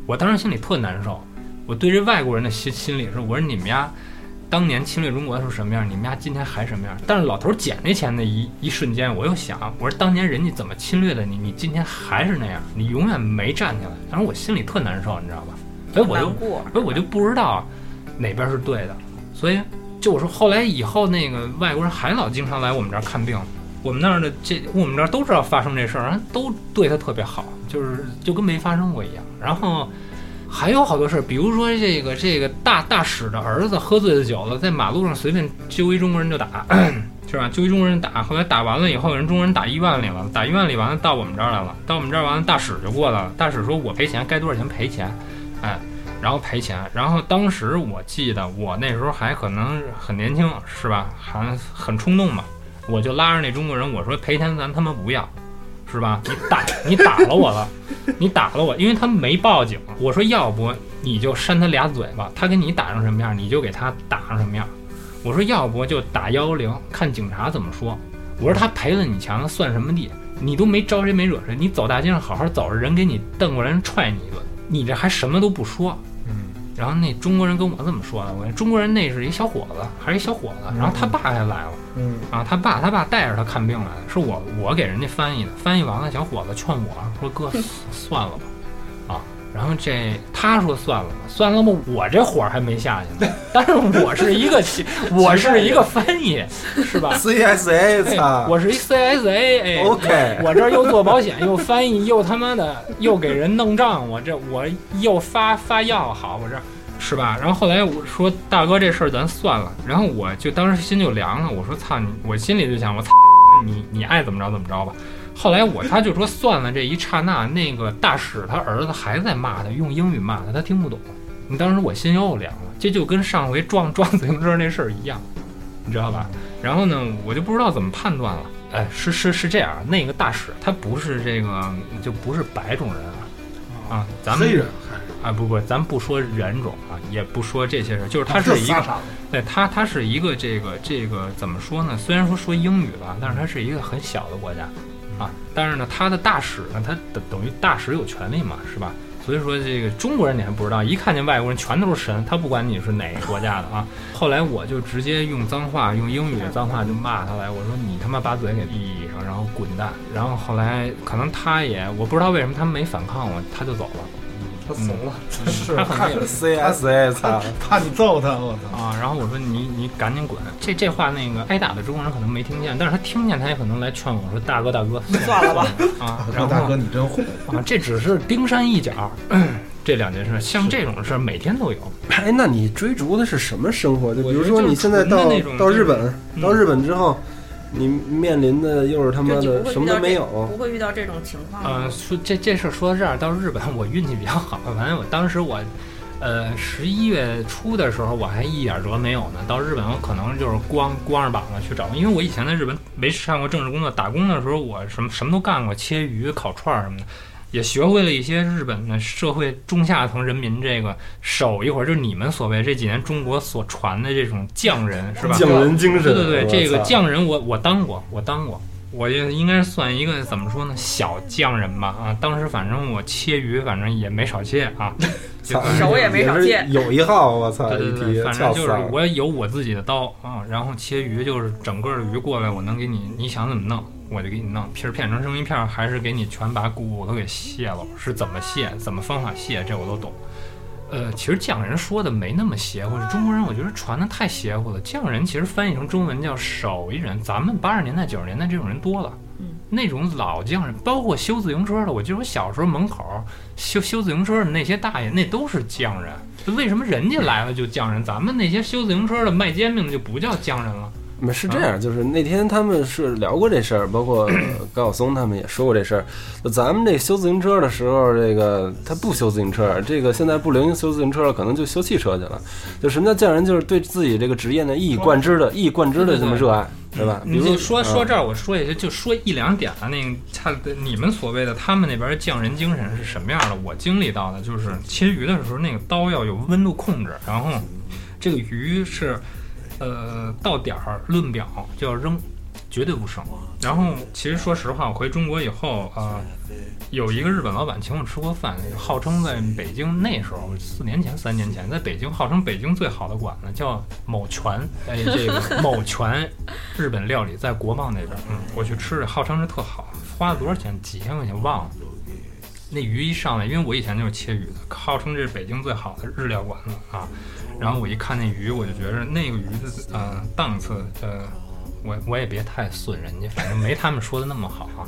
我当时心里特难受，我对这外国人的心心里是，我说你们家当年侵略中国的时候什么样，你们家今天还什么样？但是老头儿捡那钱的一一瞬间，我又想，我说当年人家怎么侵略的你，你今天还是那样，你永远没站起来。当时我心里特难受，你知道吧？所以我就过，所以我就不知道哪边是对的，所以就我说后来以后那个外国人还老经常来我们这儿看病，我们那儿的这我们这儿都知道发生这事儿，然后都对他特别好，就是就跟没发生过一样。然后还有好多事儿，比如说这个这个大大使的儿子喝醉了酒了，在马路上随便揪一中国人就打，[CLEARS THROAT] 是吧？揪一中国人打，后来打完了以后，人中国人打医院里了，打医院里完了到我们这儿来了，到我们这儿完了，大使就过来了，大使说我赔钱，该多少钱赔钱，哎，然后赔钱，然后当时我记得我那时候还可能很年轻，是吧？还很冲动嘛，我就拉着那中国人我说赔钱咱他妈不要。是吧？你打 [LAUGHS] 你打了我了，你打了我，因为他没报警。我说要不你就扇他俩嘴巴，他给你打成什么样，你就给他打成什么样。我说要不就打幺幺零，看警察怎么说。我说他赔了你钱了算什么地？你都没招谁没惹谁，你走大街上好好走着，人给你瞪过来，人踹你一顿，你这还什么都不说。嗯，然后那中国人跟我这么说的，我说中国人那是一小伙子，还是一小伙子，然后他爸还来了。嗯，啊，他爸他爸带着他看病来的，是我我给人家翻译的，翻译完了，小伙子劝我说哥 [LAUGHS] 算了吧，啊，然后这他说算了吧，算了吧，我这火还没下去呢，但是我是一个我是一个翻译，是吧？CSA 我是一 CSA，哎 OK 我这儿又做保险，又翻译，又他妈的又给人弄账，我这我又发发药，好，我这是吧？然后后来我说大哥这事儿咱算了，然后我就当时心就凉了，我说操你，我心里就想我操你你爱怎么着怎么着吧。后来我他就说算了，这一刹那，那个大使他儿子还在骂他，用英语骂他，他听不懂。你当时我心又凉了，这就跟上回撞撞自行车那事儿一样，你知道吧？然后呢，我就不知道怎么判断了。哎，是是是这样，那个大使他不是这个，就不是白种人啊，啊，咱们黑人还是啊，不不，咱不说人种啊，也不说这些事儿，就是他是一个，仨傻子对他他是一个这个这个怎么说呢？虽然说说英语吧，但是他是一个很小的国家啊，但是呢，他的大使呢，他等等于大使有权利嘛，是吧？所以说这个中国人你还不知道，一看见外国人全都是神，他不管你是哪个国家的啊。后来我就直接用脏话，用英语的脏话就骂他来，我说你他妈把嘴给闭上，然后滚蛋。然后后来可能他也我不知道为什么他没反抗我，他就走了。他怂了，是他可能也 CSA 操，怕你揍他，我操！啊，然后我说你你赶紧滚！这这话那个挨打的中国人可能没听见，但是他听见，他也可能来劝我说大哥大哥 [LAUGHS] 算了吧。啊，然后大哥你真虎，啊，这只是冰山一角，[CLEARS THROAT] 这两件事，像这种事儿每天都有。哎，那你追逐的是什么生活？就比如我就说你现在到那种到日本，嗯到日本之后，你面临的又是他妈的什么都没有不，会遇到这种情况吗。呃，说这这事儿说到这儿，到日本我运气比较好，反正我当时我。呃，十一月初的时候我还一点辙没有呢。到日本我可能就是光光着膀子去找，因为我以前在日本没上过正式工作，打工的时候我什么什么都干过，切鱼、烤串儿什么的，也学会了一些日本的社会中下层人民这个手一会儿，就是你们所谓这几年中国所传的这种匠人，是吧？匠人精神。对对对，这个匠人我我当过，我当过，我也应该算一个怎么说呢，小匠人吧啊。当时反正我切鱼，反正也没少切啊，[LAUGHS] 手也没少是见有一号，我操，对对对，反正就是。我有我自己的刀啊，然后切鱼就是整个的鱼过来，我能给你，你想怎么弄我就给你弄，皮儿片成生鱼片儿，还是给你全把骨头给卸了，是怎么卸，怎么方法卸，这我都懂。呃，其实匠人说的没那么邪乎，中国人我觉得传的太邪乎了。匠人其实翻译成中文叫手艺人，咱们八十年代、九十年代这种人多了。嗯，那种老匠人，包括修自行车的，我记得我小时候门口修修自行车的那些大爷，那都是匠人。为什么人家来了就匠人，咱们那些修自行车的、卖煎饼的就不叫匠人了？没是这样，就是那天他们是聊过这事儿，包括呃 [COUGHS] 高晓松他们也说过这事儿。咱们这修自行车的时候，这个他不修自行车，这个现在不流行修自行车了，可能就修汽车去了。就什么叫匠人，就是对自己这个职业呢一以贯之的、一以贯之的这么热爱，对吧？比如说说啊这儿，我说一下，就说一两点啊。那个他你们所谓的他们那边匠人精神是什么样的？我经历到的就是切鱼的时候，那个刀要有温度控制，然后这个鱼是呃到点儿论表就要扔，绝对不剩。然后其实说实话，我回中国以后啊、呃有一个日本老板请我吃过饭，号称在北京那时候四年前、三年前，在北京号称北京最好的馆子叫某泉，哎，这个某泉日本料理在国贸那边，嗯，我去吃，号称是特好，花了多少钱？几千块钱忘了。那鱼一上来，因为我以前就是切鱼的，号称这是北京最好的日料馆子啊。然后我一看那鱼，我就觉得那个鱼的呃档次，呃，我我也别太损人家，反正没他们说的那么好啊。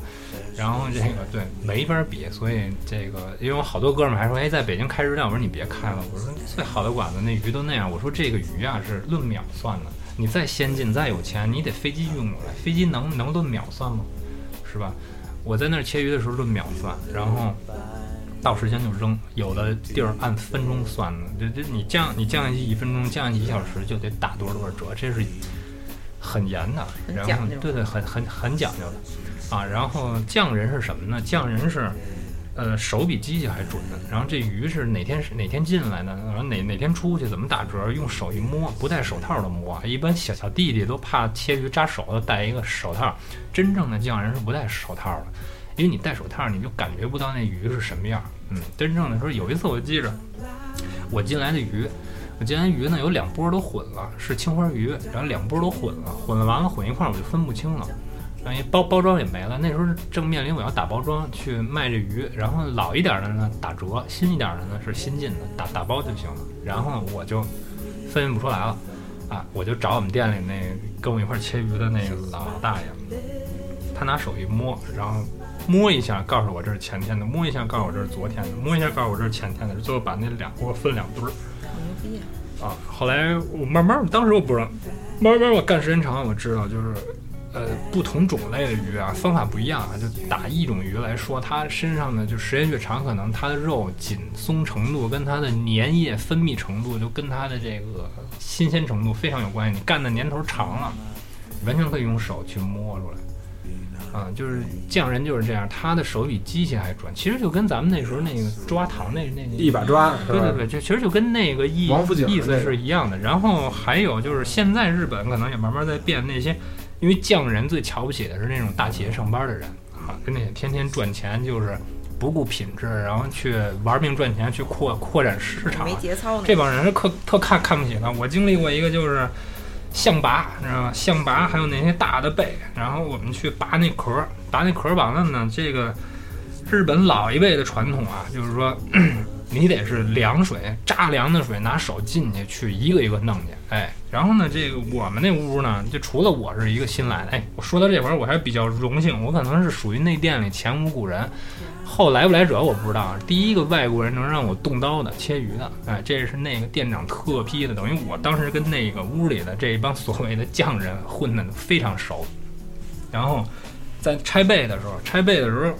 然后这个对没法比，所以这个因为我好多哥们还说，哎，在北京开日料，我说你别开了，我说最好的馆子那鱼都那样，我说这个鱼啊是论秒算的，你再先进再有钱，你得飞机运过来，飞机能能论秒算吗？是吧？我在那儿切鱼的时候论秒算，然后到时间就扔，有的地儿按分钟算的，这这你降你降下去一分钟，降下去一小时就得打多少多少折，这是很严的。然后对对，很很很讲究的啊。然后匠人是什么呢？匠人是。呃，手比机器还准呢。然后这鱼是哪天是哪天进来的，然后哪哪天出去，怎么打折？用手一摸，不戴手套的摸。一般小小弟弟都怕切鱼扎手，都戴一个手套。真正的匠人是不戴手套的，因为你戴手套，你就感觉不到那鱼是什么样。嗯，真正的说，有一次我记着，我进来的鱼，我进来鱼呢有两波都混了，是青花鱼，然后两波都混了，混完了混一块我就分不清了。然后一包包装也没了，那时候正面临我要打包装去卖这鱼，然后老一点的呢打折，新一点的呢是新进的，打打包就行了。然后我就分辨不出来了，啊，我就找我们店里那跟我一块儿切鱼的那个老大爷，他拿手一摸，然后摸一下告诉我这是前天的，摸一下告诉我这是昨天的，摸一下告诉我这是前天的，最后把那两锅分两堆儿。好牛逼啊！啊，后来我慢慢，当时我不知道，慢慢我干时间长了，我知道就是，呃，不同种类的鱼啊，方法不一样啊。就打一种鱼来说，它身上呢就时间越长，可能它的肉紧松程度跟它的粘液分泌程度，就跟它的这个新鲜程度非常有关系。你干的年头长了，完全可以用手去摸出来。啊，就是匠人就是这样，他的手比机器还准。其实就跟咱们那时候那个抓糖那那个一把抓，对对对，就其实就跟那个意意思是一样的。然后还有就是现在日本可能也慢慢在变那些，因为匠人最瞧不起的是那种大企业上班的人啊，跟那些天天赚钱就是不顾品质，然后去玩命赚钱去扩扩展市场没，节操呢。这帮人是特特看看不起的。我经历过一个就是象拔，你知道吗？象拔还有那些大的贝，然后我们去拔那壳儿，拔那壳儿完了呢，这个日本老一辈的传统啊，就是说你得是凉水扎凉的水，拿手进去去一个一个弄去，哎，然后呢，这个我们那屋呢，就除了我是一个新来的，哎，我说到这会儿我还比较荣幸，我可能是属于那店里前无古人。后来不来者我不知道，第一个外国人能让我动刀的切鱼的，哎，这是那个店长特批的，等于我当时跟那个屋里的这一帮所谓的匠人混的非常熟。然后在拆背的时候，拆背的时候，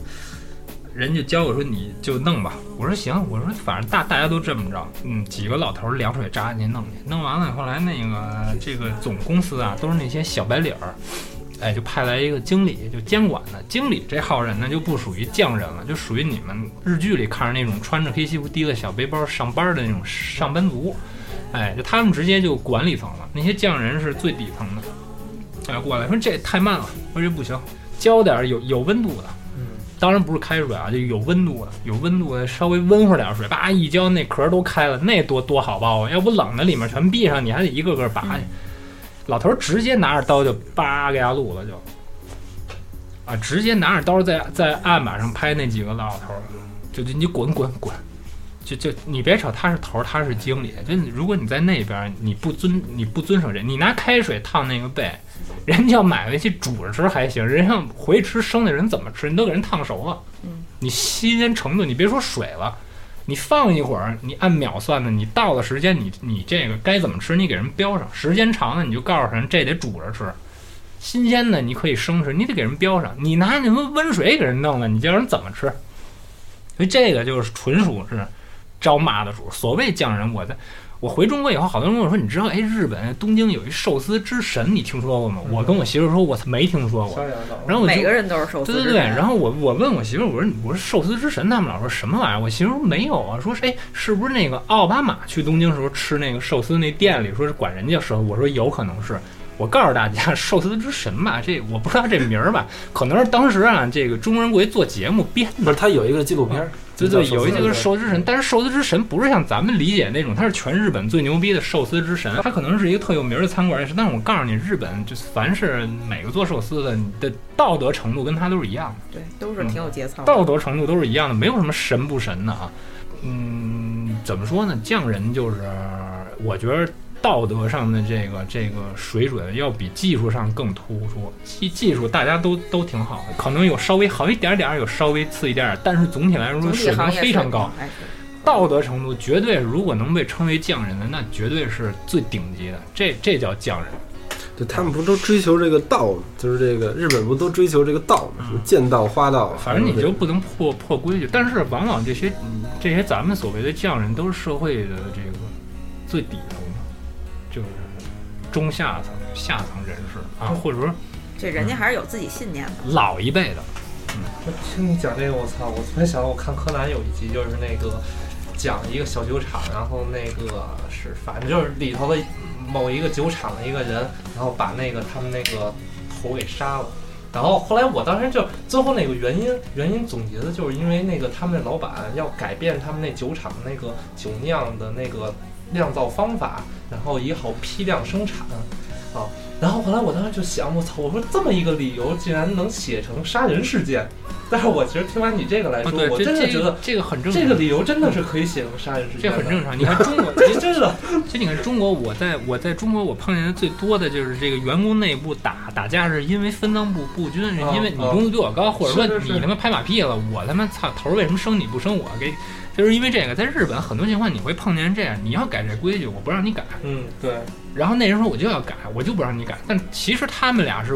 人家教我说你就弄吧，我说行，我说反正大大家都这么着，嗯，几个老头凉水扎进去弄去，弄完了后来那个这个总公司啊都是那些小白领儿。哎，就派来一个经理，就监管的经理这号人呢，就不属于匠人了，就属于你们日剧里看着那种穿着黑西服、提着小背包上班的那种上班族。哎，就他们直接就管理层了，那些匠人是最底层的。哎，过来说这太慢了，我说这不行，教点有有温度的。嗯，当然不是开水啊，就有温度的，有温度的，稍微温乎点儿水，叭一浇，那壳都开了，那多多好包啊！要不冷的里面全闭上，你还得一个个拔去。老头直接拿着刀就叭给他撸了就，啊，直接拿着刀在在案板上拍那几个老头，就就你滚滚滚，就就你别瞅他是头儿，他是经理，就如果你在那边儿你不遵你不遵守这，你拿开水烫那个背，人家要买回去煮着吃还行，人家回吃生的人怎么吃？你都给人烫熟了，嗯，你新鲜程度你别说水了。你放一会儿，你按秒算的，你到了时间，你你这个该怎么吃，你给人标上。时间长了，你就告诉人这得煮着吃。新鲜的你可以生吃，你得给人标上。你拿那温温水给人弄了，你叫人怎么吃？所以这个就是纯属是招骂的主。所谓匠人，我在我回中国以后，好多人跟我说，你知道，哎，日本东京有一寿司之神，你听说过吗？我跟我媳妇说，我没听说过。然后我每个人都是寿司对对对，然后我我问我媳妇，我说我说寿司之神，他们老说什么玩意儿？我媳妇说没有啊，说是哎，是不是那个奥巴马去东京时候吃那个寿司那店里说是管人家寿？我说有可能是。我告诉大家，[LAUGHS] 寿司之神吧，这我不知道这名儿吧，可能是当时啊，这个中国人过去做节目编的。不是他有一个纪录片儿，对对，有一个个寿司之神，但是寿司之神不是像咱们理解那种，他是全日本最牛逼的寿司之神，他可能是一个特有名儿的餐馆也是。但是我告诉你，日本就凡是每个做寿司的，你的道德程度跟他都是一样的。对，都是挺有节操的。道德程度都是一样的，没有什么神不神的啊。嗯，怎么说呢？匠人就是，我觉得道德上的这个这个水准要比技术上更突出。技技术大家都都挺好的，可能有稍微好一点点儿，有稍微次一点但是总体来说总水平非常高。道德程度绝对，如果能被称为匠人的，那绝对是最顶级的，这这叫匠人。对他们不都追求这个道？就是这个日本不都追求这个道吗？什么剑道、花道，反正你就不能破破规矩。但是往往这些这些咱们所谓的匠人，都是社会的这个最底层中下层、下层人士啊，或者说这人家还是有自己信念的。老一辈的。我听你讲这个，我操！我突然想到，我看柯南有一集，就是那个讲一个小酒厂，然后那个是反正就是里头的某一个酒厂的一个人，然后把那个他们那个头给杀了。然后后来我当时就最后那个原因原因总结的就是因为那个他们那老板要改变他们那酒厂那个酒酿的那个酿造方法，然后也好批量生产啊。然后后来我当时就想，我操！我说这么一个理由竟然能写成杀人事件，但是我其实听完你这个来啊，说，对，我真的觉得这个很正常。这个理由真的是可以写成杀人事这件这，很正常。你看中国，[LAUGHS] 这真的其实你看中国，我在我在中国我碰见的最多的就是这个员工内部打打架，是因为分赃不不均，是因为你啊工资比我高，或者说你他妈拍马屁了，我他妈操头儿为什么升你不升我？给就是因为这个，在日本很多情况你会碰见这样，你要改这规矩，我不让你改，嗯对，然后那人说我就要改，我就不让你改，但其实他们俩是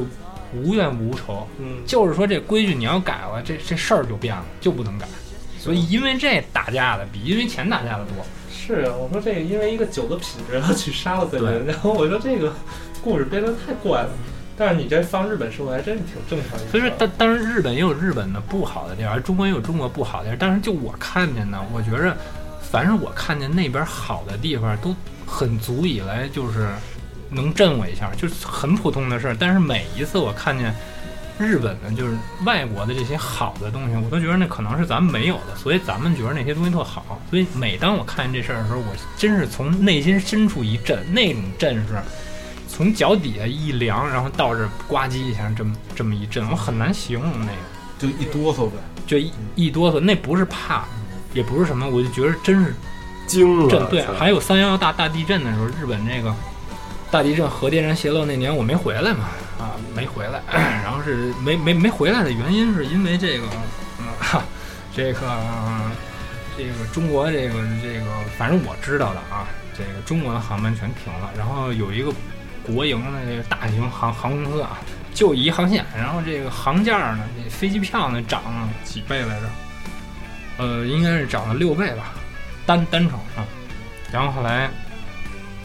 无怨无仇，嗯就是说这规矩你要改了，这这事儿就变了，就不能改。所以因为这打架的比因为钱打架的多。是啊，我说这个因为一个酒的品质然后去杀了个人，然后我说这个故事编得太怪了。但是你这放日本社会还真是挺正常。所以说，当当然日本也有日本的不好的地方，中国也有中国不好的地方。但是就我看见呢，我觉着，凡是我看见那边好的地方，都很足以来就是能震我一下，就是很普通的事儿。但是每一次我看见日本的，就是外国的这些好的东西，我都觉得那可能是咱们没有的，所以咱们觉得那些东西特好。所以每当我看见这事儿的时候，我真是从内心深处一震，那种震是。从脚底下一凉，然后到这儿呱唧一下，这么这么一震，我很难形容那个，就一哆嗦呗。就一一哆嗦，那不是怕，也不是什么，我就觉得真是惊了。震。对，还有三幺幺大大地震的时候，日本这个大地震核电站泄漏那年我没回来嘛，啊，没回来，[CLEARS THROAT] 然后是没没没回来的原因是因为这个，嗯，[LAUGHS] 哈这个这个中国这个这个，反正我知道的啊，这个中国的航班全停了，然后有一个国营的这个大型航航空公司啊，就一航线，然后这个航价呢，这飞机票呢涨了几倍来着？呃，应该是涨了六倍吧，单单程啊。然后后来，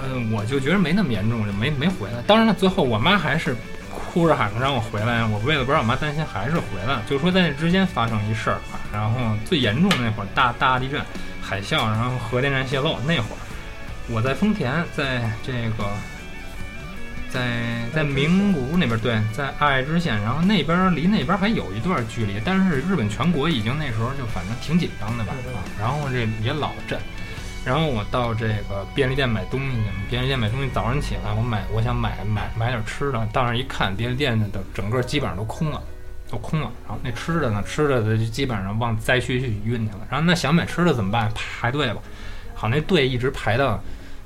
嗯、我就觉得没那么严重，就没没回来。当然了，最后我妈还是哭着喊着让我回来，我为了不让我妈担心，还是回来了。就说在那之间发生一事儿啊，然后最严重的那会儿大大地震、海啸，然后核电站泄漏那会儿，我在丰田，在这个。在在名古屋那边，对，在爱知县，然后那边离那边还有一段距离，但是日本全国已经那时候就反正挺紧张的吧，啊，然后这也老震，然后我到这个便利店买东西去，便利店买东西，早上起来我买我想买买买点吃的，到那儿一看，便利店的整个基本上都空了，都空了，然后那吃的呢，吃的的就基本上往灾区去运去了，然后那想买吃的怎么办？排队吧，好，那队一直排到。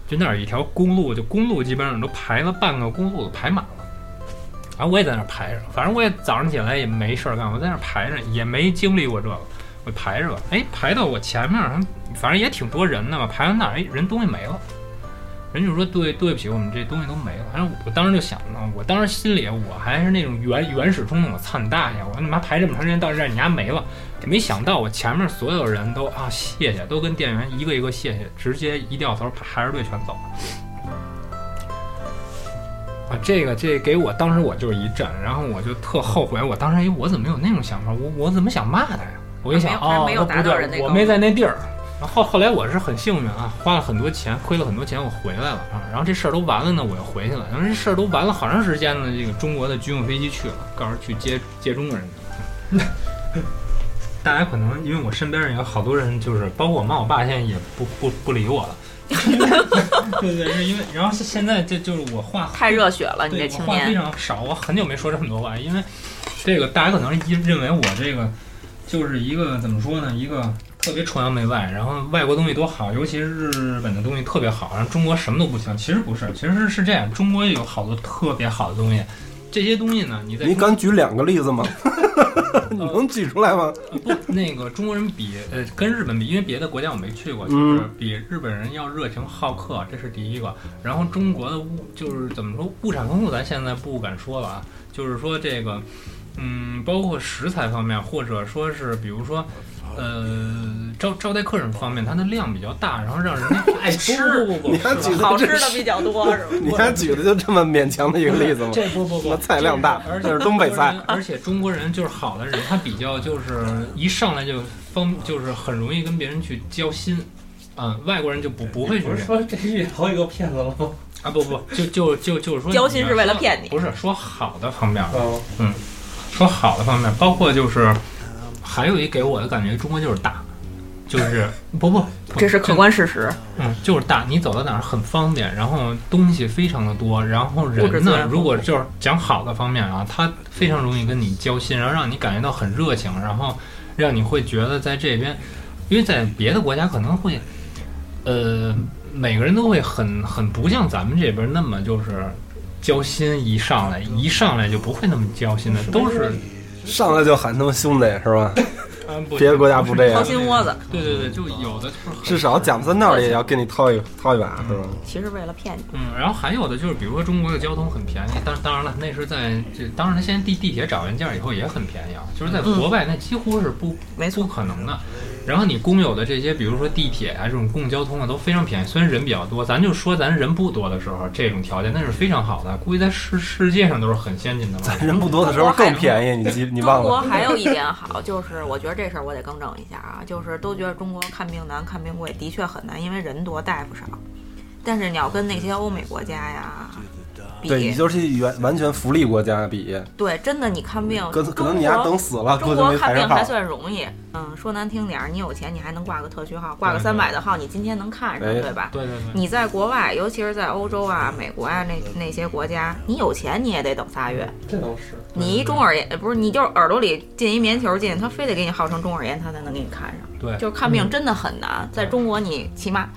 就那儿一条公路，就公路基本上都排了半个公路都排满了，然后我也在那儿排着，反正我也早上起来也没事儿干，我在那儿排着，也没经历过这个，我排着吧，哎，排到我前面，反正也挺多人的嘛，排到那儿，哎，人东西没了，人就说对对不起，我们这东西都没了，反正我当时就想呢，我当时心里我还是那种原原始冲动，我操你大爷，我他妈排这么长时间到这儿，你家没了。没想到我前面所有人都啊谢谢，都跟店员一个一个谢谢，直接一掉头排着队全走了。啊，这个这给我当时我就是一震，然后我就特后悔，我当时哎我怎么有那种想法？我我怎么想骂他呀？我一想哦，我没在那地儿。然后后来我是很幸运啊，花了很多钱，亏了很多钱，我回来了啊。然后这事儿都完了呢，我又回去了。然后这事儿都完了好长时间呢，这个中国的军用飞机去了，告诉去接接中国人去了。[LAUGHS] 大家可能因为我身边有好多人，就是包括我妈我爸，现在也不不不理我了。对 [LAUGHS] 对，是因为然后现在这就是我话太热血了，你这青年话非。常少，我很久没说这么多话，因为这个大家可能一认为我这个就是一个怎么说呢，一个特别崇洋媚外，然后外国东西多好，尤其是日本的东西特别好，然后中国什么都不行。其实不是，其实是这样，中国有好多特别好的东西，这些东西呢，你在你敢举两个例子吗？[LAUGHS] 你能举出来吗？呃不，那个中国人比呃跟日本比，因为别的国家我没去过，嗯就是比日本人要热情好客，这是第一个。然后中国的物就是怎么说物产丰富，咱现在不敢说了啊，就是说这个，嗯，包括食材方面，或者说是比如说。呃，招招待客人方面，它的量比较大，然后让人家 [LAUGHS] 爱吃。不不不你还举的好吃的比较多是吧？[LAUGHS] 你还举的就这么勉强的一个例子吗？这不不不，菜量大而且这是东北菜而且中国人就是好的人，他比较就是一上来就方，就是很容易跟别人去交心。嗯，外国人就不不会去不是说这是里头一个骗子了吗？啊，不不，就就就就是说，交心是为了骗你不是说好的方面，嗯，说好的方面，包括就是还有一给我的感觉，中国就是大，就是不 [LAUGHS] 不，不这是客观事实。嗯，就是大，你走到哪儿很方便，然后东西非常的多，然后人呢如果就是讲好的方面啊，他非常容易跟你交心，然后让你感觉到很热情，然后让你会觉得在这边，因为在别的国家可能会，呃，每个人都会很很不像咱们这边那么就是交心，一上来一上来就不会那么交心的，都是上来就喊他们兄弟是吧？[LAUGHS] 别的国家不这样掏心窝子，对对对，就有的就是很至少讲三道也要跟你掏一掏一把是吧？其实为了骗你。嗯，然后还有的就是，比如说中国的交通很便宜，当当然了，那是在这，当然他，现在地地铁涨完价以后也很便宜啊，就是在国外那几乎是不没错不可能的。然后你公有的这些，比如说地铁啊这种公共交通啊，都非常便宜。虽然人比较多，咱就说咱人不多的时候，这种条件那是非常好的，估计在世世界上都是很先进的了。人不多的时候更便宜，你记你中忘了？国还有一点好，就是我觉得这事儿我得更正一下啊，就是都觉得中国看病难、看病贵，的确很难，因为人多、大夫少。但是你要跟那些欧美国家呀比，对，你就是完完全福利国家比，对真的你看病，可可能你还等死了，中国看病还。算容易，嗯，说难听点儿，你有钱你还能挂个特区号，挂个三百的号，你今天能看上，哎对吧？对对对，你在国外，尤其是在欧洲啊、美国啊那那些国家，你有钱你也得等仨月。这都是。你一中耳炎不是，你就是耳朵里进一棉球进，他非得给你号成中耳炎，他才能给你看上。对，就是看病真的很难，在中国你起码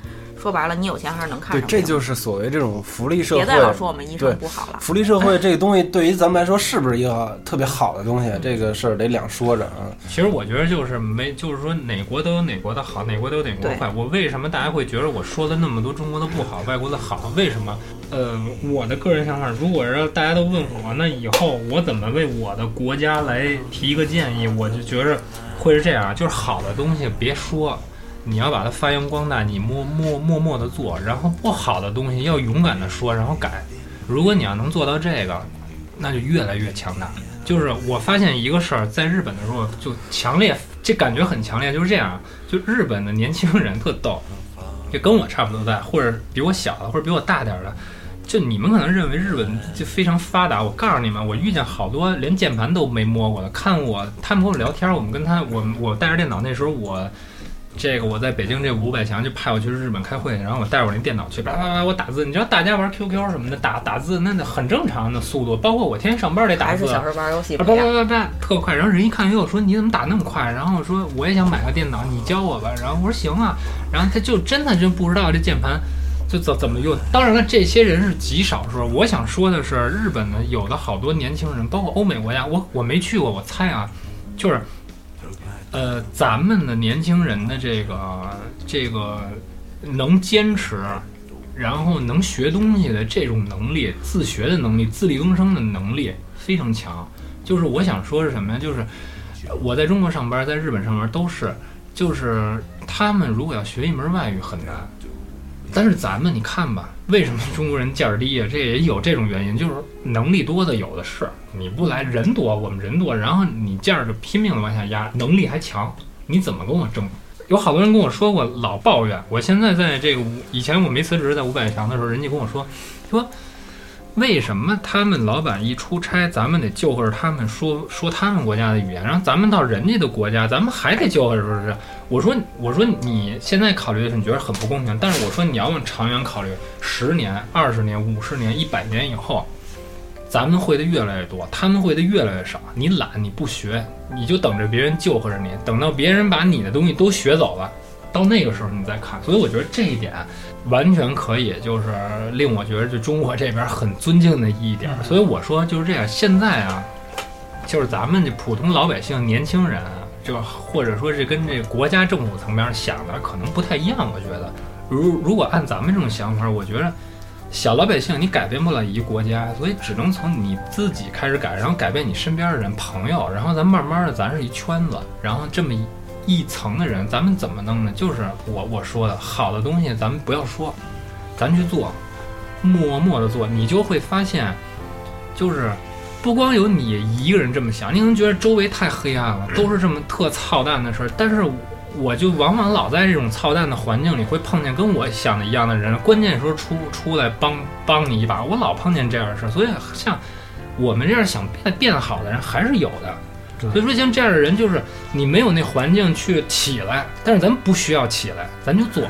说白了，你有钱还是能看对，上对。这就是所谓这种福利社会。别再老说我们医生不好了。福利社会这个东西对于咱们来说是不是一个特别好的东西？这个事儿得两说着啊。其实我觉得就是没，就是说哪国都有哪国的好，哪国都有哪国的坏。我为什么大家会觉得我说了那么多中国的不好，外国的好？为什么？呃，我的个人想法，如果是大家都问我，那以后我怎么为我的国家来提一个建议？我就觉着会是这样，就是好的东西别说，你要把它发扬光大，你默默默默的做，然后不好的东西要勇敢的说，然后改。如果你要能做到这个，那就越来越强大。就是我发现一个事儿，在日本的时候就强烈，这感觉很强烈，就是这样。就日本的年轻人特逗，[LAUGHS] 就跟我差不多大，或者比我小的，或者比我大点的。就你们可能认为日本就非常发达，我告诉你们，我遇见好多连键盘都没摸过的，看我他们跟我聊天，我们跟他我我带着电脑，那时候我这个我在北京这五百强就派我去日本开会，然后我带着我那电脑去，叭叭叭我打字，你知道大家玩 QQ 什么的打打字那很正常的速度，包括我天天上班得打字，还是小时候玩游戏啊，叭。叭叭叭，特快。然后人一看，哎呦，说你怎么打那么快？然后我说我也想买个电脑，你教我吧。然后我说行啊。然后他就真的就不知道这键盘就怎怎么用。当然了，这些人是极少数。我想说的是，日本的有的好多年轻人，包括欧美国家，我我没去过，我猜啊，就是呃，咱们的年轻人的这个这个能坚持。然后能学东西的这种能力，自学的能力，自力更生的能力非常强。就是我想说是什么呀？就是我在中国上班，在日本上班都是，就是他们如果要学一门外语很难，但是咱们你看吧，为什么中国人价儿低啊？这也有这种原因，就是能力多的有的是，你不来人多，我们人多，然后你价儿就拼命的往下压，能力还强，你怎么跟我争？有好多人跟我说过，老抱怨。我现在在这个五以前我没辞职，在五百强的时候，人家跟我说，说为什么他们老板一出差，咱们得就着他们说说他们国家的语言，然后咱们到人家的国家，咱们还得就着说是？我说我说你现在考虑的是你觉得很不公平，但是我说你要往长远考虑，十年、二十年、五十年、一百年以后，咱们会的越来越多，他们会的越来越少。你懒，你不学，你就等着别人救活着你，等到别人把你的东西都学走了，到那个时候你再看。所以我觉得这一点完全可以，就是令我觉得就中国这边很尊敬的一点。所以我说就是这样，现在啊，就是咱们这普通老百姓、年轻人啊，就或者说是跟这国家政府层面想的可能不太一样。我觉得，如如果按咱们这种想法，我觉得。小老百姓，你改变不了一个国家，所以只能从你自己开始改，然后改变你身边的人、朋友，然后咱慢慢的，咱是一圈子，然后这么一一层的人，咱们怎么弄呢？就是我我说的，好的东西咱们不要说，咱去做，默默的做，你就会发现，就是不光有你一个人这么想，你可能觉得周围太黑暗了，[CLEARS THROAT] 都是这么特操蛋的事儿，但是。我就往往老在这种操蛋的环境里，会碰见跟我想的一样的人，关键时候出出来帮帮你一把。我老碰见这样的事，所以像我们这样想变变好的人还是有的。所以说像这样的人，就是你没有那环境去起来，但是咱们不需要起来，咱就做。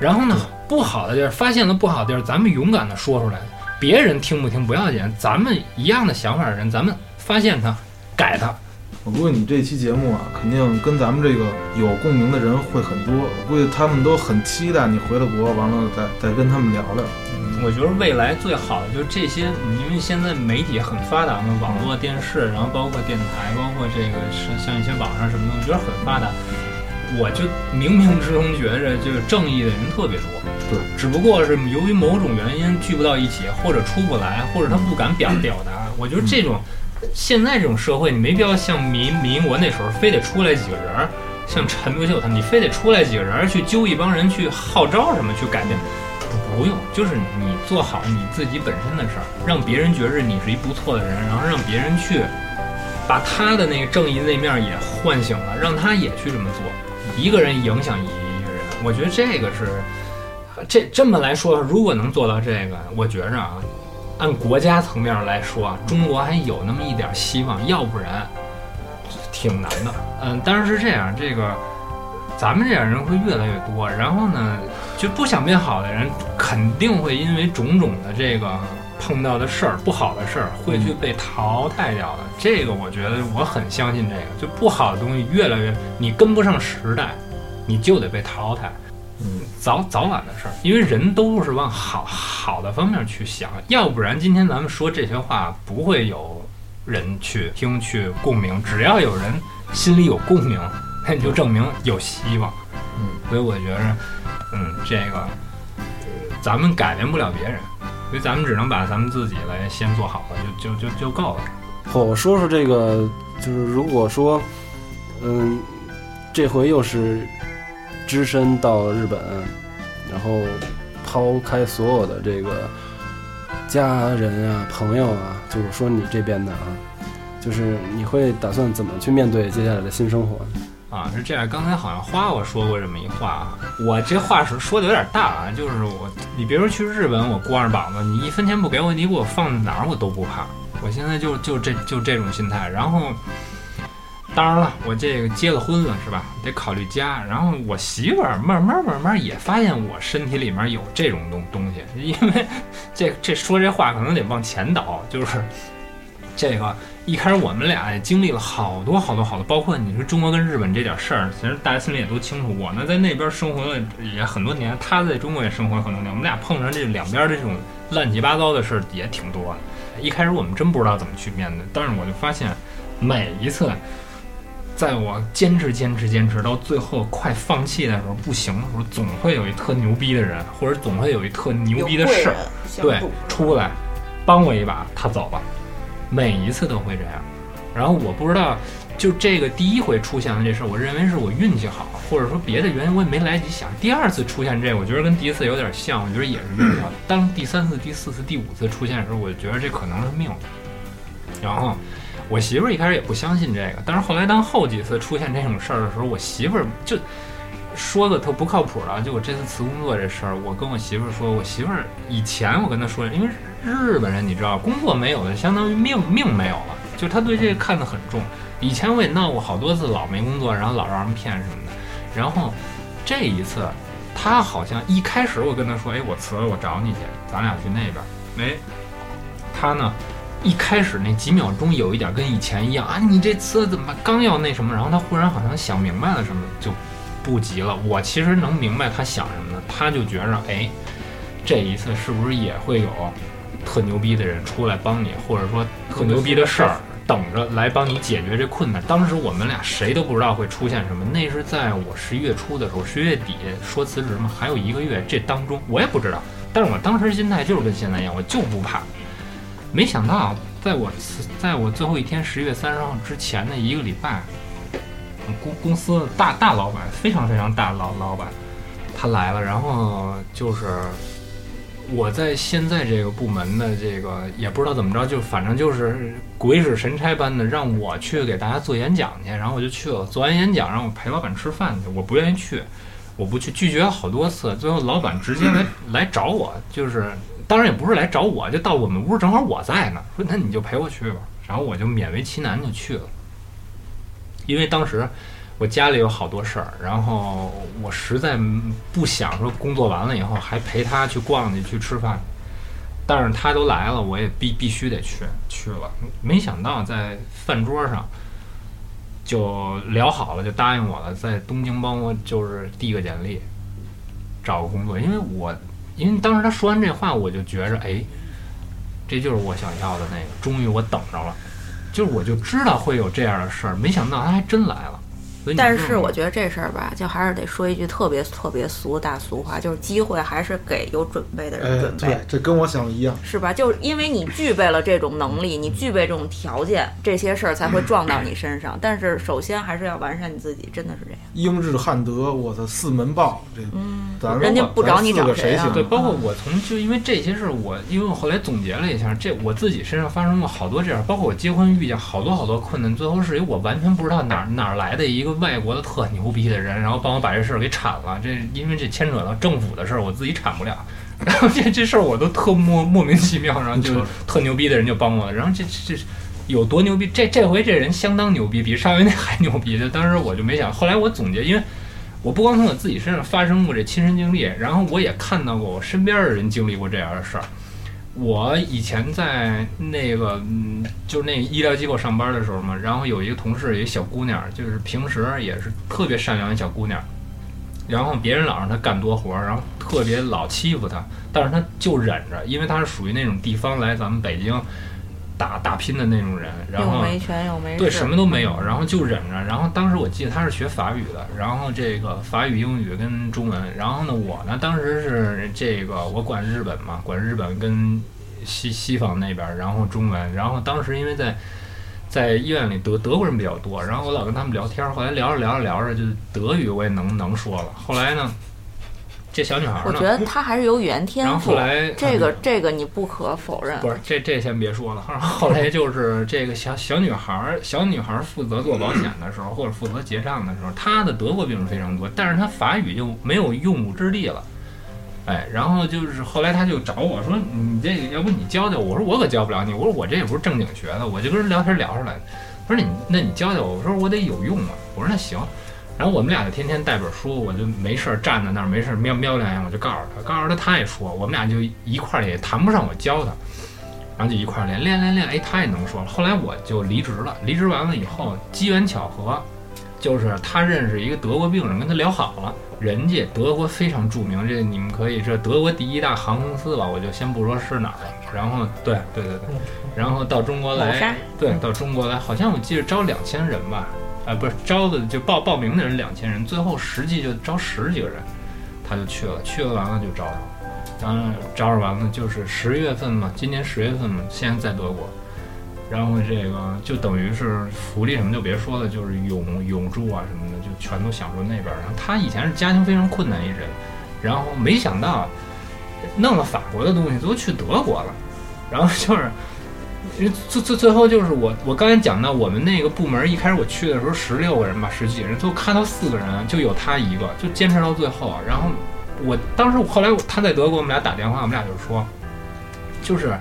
然后呢，不好的地儿发现了不好的地儿，咱们勇敢的说出来，别人听不听不要紧，咱们一样的想法的人，咱们发现他，改他。我估计你这期节目啊，肯定跟咱们这个有共鸣的人会很多。我估计他们都很期待你回了国，完了再再跟他们聊聊。我觉得未来最好的就是这些，因为现在媒体很发达嘛，网络电视，然后包括电台，包括这个是像一些网上什么东西，我觉得很发达。我就冥冥之中觉着，就是正义的人特别多。对，只不过是由于某种原因聚不到一起，或者出不来，或者他不敢表表达。我觉得这种。现在这种社会，你没必要像民民国那时候，非得出来几个人儿，像陈独秀他们，你非得出来几个人儿去揪一帮人去号召什么去改变，不用，就是你做好你自己本身的事儿，让别人觉着你是一不错的人，然后让别人去把他的那个正义那面也唤醒了，让他也去这么做，一个人影响一一个人，我觉得这个是这这么来说，如果能做到这个，我觉着啊。按国家层面来说啊，中国还有那么一点希望，要不然挺难的。嗯，当然是这样，这个咱们这样人会越来越多，然后呢，就不想变好的人肯定会因为种种的这个碰到的事儿、不好的事儿，会去被淘汰掉的。这个我觉得我很相信，这个就不好的东西越来越，你跟不上时代，你就得被淘汰。嗯，早早晚的事儿，因为人都是往好好的方面去想，要不然今天咱们说这些话不会有人去听去共鸣。只要有人心里有共鸣，那你就证明有希望。嗯，所以我觉着，嗯，这个咱们改变不了别人，所以咱们只能把咱们自己来先做好了，就就就就够了。我我说说这个，就是如果说，嗯，这回又是。只身到日本，然后抛开所有的这个家人啊、朋友啊，就是说你这边的啊，就是你会打算怎么去面对接下来的新生活？啊，是这样。刚才好像花我说过这么一话啊，我这话是说的有点大啊，就是我，你别说去日本，我光着膀子，你一分钱不给我，你给我放在哪儿我都不怕。我现在就就这就这种心态，然后。当然了，我这个结了婚了，是吧？得考虑家。然后我媳妇儿慢慢慢慢也发现我身体里面有这种东东西，因为 [LAUGHS] 这这说这话可能得往前倒，就是这个一开始我们俩也经历了好多好多好多，包括你说中国跟日本这点事儿，其实大家心里也都清楚。我呢在那边生活了也很多年，他在中国也生活了很多年，我们俩碰上这两边的这种乱七八糟的事儿也挺多。一开始我们真不知道怎么去面对，但是我就发现每一次。在我坚持、坚持、坚持到最后快放弃的时候，不行的时候，总会有一特牛逼的人，或者总会有一特牛逼的事儿，对，出来帮我一把，他走了。每一次都会这样。然后我不知道，就这个第一回出现的这事儿，我认为是我运气好，或者说别的原因，我也没来得及想。第二次出现这，我觉得跟第一次有点像，我觉得也是运气好。当第三次、第四次、第五次出现的时候，我就觉得这可能是命。然后。我媳妇儿一开始也不相信这个，但是后来当后几次出现这种事儿的时候，我媳妇儿就说的特不靠谱了。就我这次辞工作这事儿，我跟我媳妇儿说，我媳妇儿以前我跟她说，因为日本人你知道，工作没有的相当于命命没有了，就他对这个看得很重。以前我也闹过好多次，老没工作，然后老让人骗什么的。然后这一次，他好像一开始我跟他说，哎，我辞了，我找你去，咱俩去那边。哎，他呢？一开始那几秒钟有一点跟以前一样啊，你这次怎么刚要那什么，然后他忽然好像想明白了什么，就不急了。我其实能明白他想什么呢，他就觉着哎，这一次是不是也会有特牛逼的人出来帮你，或者说特牛逼的事儿等着来帮你解决这困难。当时我们俩谁都不知道会出现什么，那是在我十一月初的时候，十一月底说辞职嘛，还有一个月，这当中我也不知道，但是我当时心态就是跟现在一样，我就不怕。没想到，在我辞在我最后一天十一月三十号之前的一个礼拜，公公司大大老板非常非常大老老板，他来了，然后就是我在现在这个部门的这个也不知道怎么着，就反正就是鬼使神差般的让我去给大家做演讲去，然后我就去了，做完演讲让我陪老板吃饭去，我不愿意去，我不去，拒绝了好多次，最后老板直接来来找我，就是当然也不是来找我，就到我们屋正好我在呢，说那你就陪我去吧，然后我就勉为其难就去了，因为当时。我家里有好多事儿，然后我实在不想说工作完了以后还陪他去逛去去吃饭，但是他都来了，我也必必须得去去了。没想到在饭桌上就聊好了，就答应我了，在东京帮我就是递个简历，找个工作。因为我因为当时他说完这话，我就觉着哎，这就是我想要的那个，终于我等着了，就是我就知道会有这样的事儿，没想到他还真来了。所以但是我觉得这事儿吧，就还是得说一句特别特别俗的大俗话，就是机会还是给有准备的人哎准，备。对，这跟我想的一样。是吧？就是因为你具备了这种能力，你具备这种条件，这些事儿才会 [CLEARS THROAT] 撞到你身上。但是首先还是要完善你自己，真的是这样。英日汉德，我的四门豹，这嗯咱，人家不找你找谁啊？对，包括我从就因为这些事儿，我因为我后来总结了一下，这我自己身上发生过好多这样，包括我结婚遇见好多好多困难，最后是由我完全不知道哪儿哪儿来的一个外国的特牛逼的人，然后帮我把这事儿给铲了。这因为这牵扯到政府的事儿，我自己铲不了。[LAUGHS] 然后这这事儿我都特莫莫名其妙，然后就特牛逼的人就帮我了。然后这这这有多牛逼？这这回这人相当牛逼，比上回那还牛逼。就当时我就没想，后来我总结，因为我不光从我自己身上发生过这亲身经历，然后我也看到过我身边的人经历过这样的事儿。我以前在那个嗯，就是那医疗机构上班的时候嘛，然后有一个同事，一个小姑娘，就是平时也是特别善良的小姑娘，然后别人老让她干多活，然后特别老欺负她，但是她就忍着，因为她是属于那种地方来咱们北京打打拼的那种人，然后又没权又没，对，什么都没有，然后就忍着。然后当时我记得他是学法语的，然后这个法语、英语跟中文。然后呢，我呢当时是这个我管日本嘛，管日本跟西西方那边儿，然后中文。然后当时因为在在医院里德德国人比较多，然后我老跟他们聊天儿，后来聊着聊着聊着，就德语我也能能说了。后来呢，这小女孩儿我，觉得她还是有语言天赋后后，来这个这个你不可否认。不是这这先别说了，后后来就是这个小小女孩儿，小女孩儿负责做保险的时候，或者负责结账的时候，她的德国病人非常多，但是她法语就没有用武之地了。哎，然后就是后来她就找我说：“你这个要不你教教我？”我说：“我可教不了你。”我说：“我这也不是正经学的。”我就跟人聊天聊出来。他说：“你那你教教我？”我说：“我得有用啊。”我说：“那行。”然后我们俩就天天带本书，我就没事儿站在那儿，没事儿瞄瞄两眼，我就告诉他，告诉他他也说，我们俩就一块儿也谈不上我教他，然后就一块儿练练练练，哎，他也能说了。后来我就离职了，离职完了以后，机缘巧合，就是他认识一个德国病人，跟他聊好了，人家德国非常著名，这你们可以这德国第一大航空公司吧，我就先不说是哪儿了。然后对对对对，然后到中国来，对，到中国来，好像我记得招两千人吧，啊，不是招的就报报名的人两千人，最后实际就招十几个人，他就去了，去了完了就招着，然后招着完了就是十月份嘛，今年十月份嘛，现在在德国，然后这个就等于是福利什么就别说了，就是永永住啊什么的，就全都享受那边。然后他以前是家庭非常困难一人，然后没想到弄了法国的东西，都去德国了，然后就是。因为最最最后就是我我刚才讲到我们那个部门一开始我去的时候十六个人吧十几个人，最后看到四个人，就有他一个，就坚持到最后。然后我当时后来他在德国，我们俩打电话，我们俩就说，就是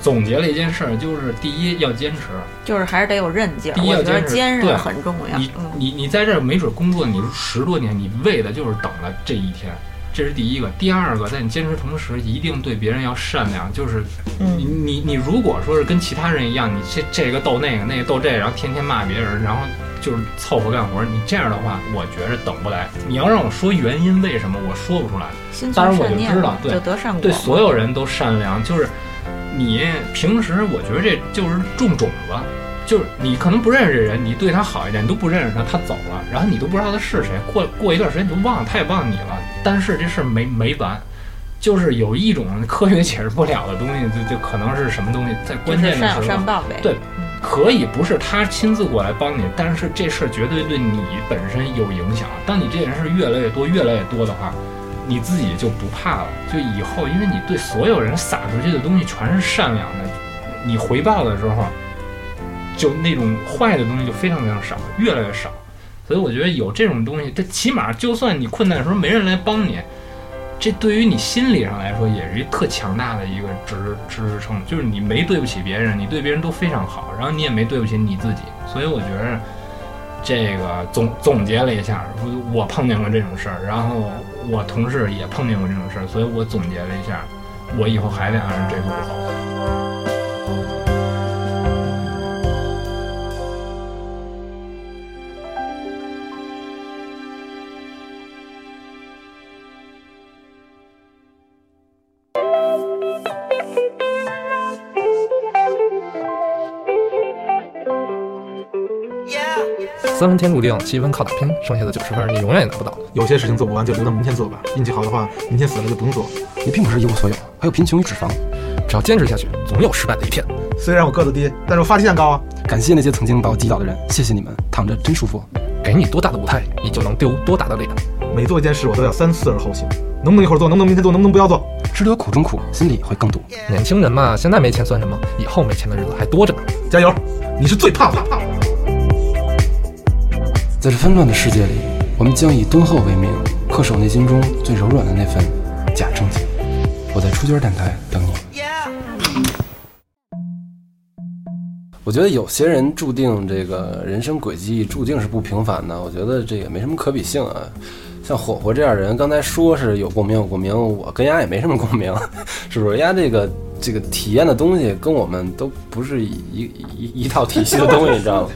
总结了一件事儿，就是第一要坚持，就是还是得有韧劲儿。第一要坚持坚对韧很重要。你嗯，你你在这儿没准工作你十多年，你为的就是等了这一天，这是第一个。第二个，在你坚持同时，一定对别人要善良。就是你嗯，你你如果说是跟其他人一样，你这这个斗那个，那个斗这个，然后天天骂别人，然后就是凑合干活，你这样的话，我觉着等不来。你要让我说原因，为什么我说不出来。心当然我就知道对。对所有人都善良，就是你平时我觉得这就是种种子，就是你可能不认识这人，你对他好一点，你都不认识他，他走了，然后你都不知道他是谁，过过一段时间你就忘了，他也忘你了。但是这事儿没没完，就是有一种科学解释不了的东西，就 [LAUGHS] 就可能是什么东西，在关键的时候善有善，报呗。对可以不是他亲自过来帮你，但是这事儿绝对对你本身有影响。当你这件事越来越多、越来越多的话，你自己就不怕了。就以后，因为你对所有人撒出去的东西全是善良的，你回报的时候，就那种坏的东西就非常非常少，越来越少。所以我觉得有这种东西，这起码就算你困难的时候没人来帮你，这对于你心理上来说也是一特强大的一个支支撑，就是你没对不起别人，你对别人都非常好，然后你也没对不起你自己，所以我觉得这个总总结了一下，我碰见过这种事儿，然后我同事也碰见过这种事儿，所以我总结了一下，我以后还得按照这路走。三分天注定，七分靠打拼，剩下的九十分你永远也拿不到。有些事情做不完就留到明天做吧，运气好的话，明天死了就不用做。你并不是一无所有，还有贫穷与脂肪。只要坚持下去，总有失败的一天。虽然我个子低，但是我发际线高啊。感谢那些曾经把我击倒的人，谢谢你们，躺着真舒服。给你多大的舞台，你就能丢多大的脸。每做一件事，我都要三思而后行。能不能一会儿做？能不能明天做？能不能不要做？吃得苦中苦，心里会更堵。年轻人嘛，现在没钱算什么？以后没钱的日子还多着呢。加油！你是最胖的。在这纷乱的世界里，我们将以敦厚为名，恪守内心中最柔软的那份假正经。我在出圈电台等你。我觉得有些人注定这个人生轨迹注定是不平凡的，我觉得这也没什么可比性啊。像火火这样人，刚才说是有共鸣有共鸣，我跟丫也没什么共鸣，是不是？丫这个这个体验的东西跟我们都不是一一一一套体系的东西，你知道吗？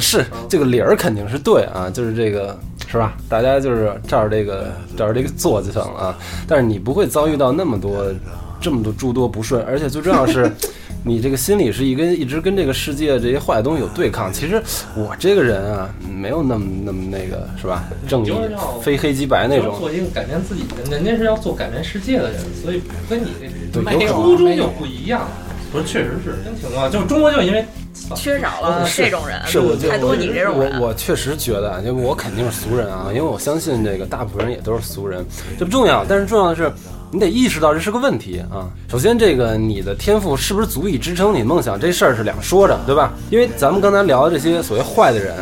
是这个理儿肯定是对啊，就是这个是吧？大家就是照着这个照着这个做就行了啊。但是你不会遭遇到那么多这么多诸多不顺，而且最重要是。你这个心里是一跟一直跟这个世界这些坏的东西有对抗。其实我这个人啊，没有那么那么那个是吧？正义非黑即白那种。做一个改变自己的人，人家是要做改变世界的人，所以跟你这对初衷就不一样。不是，确实是真情况，就是中国就因为缺少了这种人，是我就太多你这种人。我我确实觉得啊，因为我肯定是俗人啊，因为我相信这个大部分人也都是俗人，这不重要，但是重要的是。你得意识到这是个问题啊！首先，这个你的天赋是不是足以支撑你梦想，这事儿是两说着，对吧？因为咱们刚才聊的这些所谓坏的人，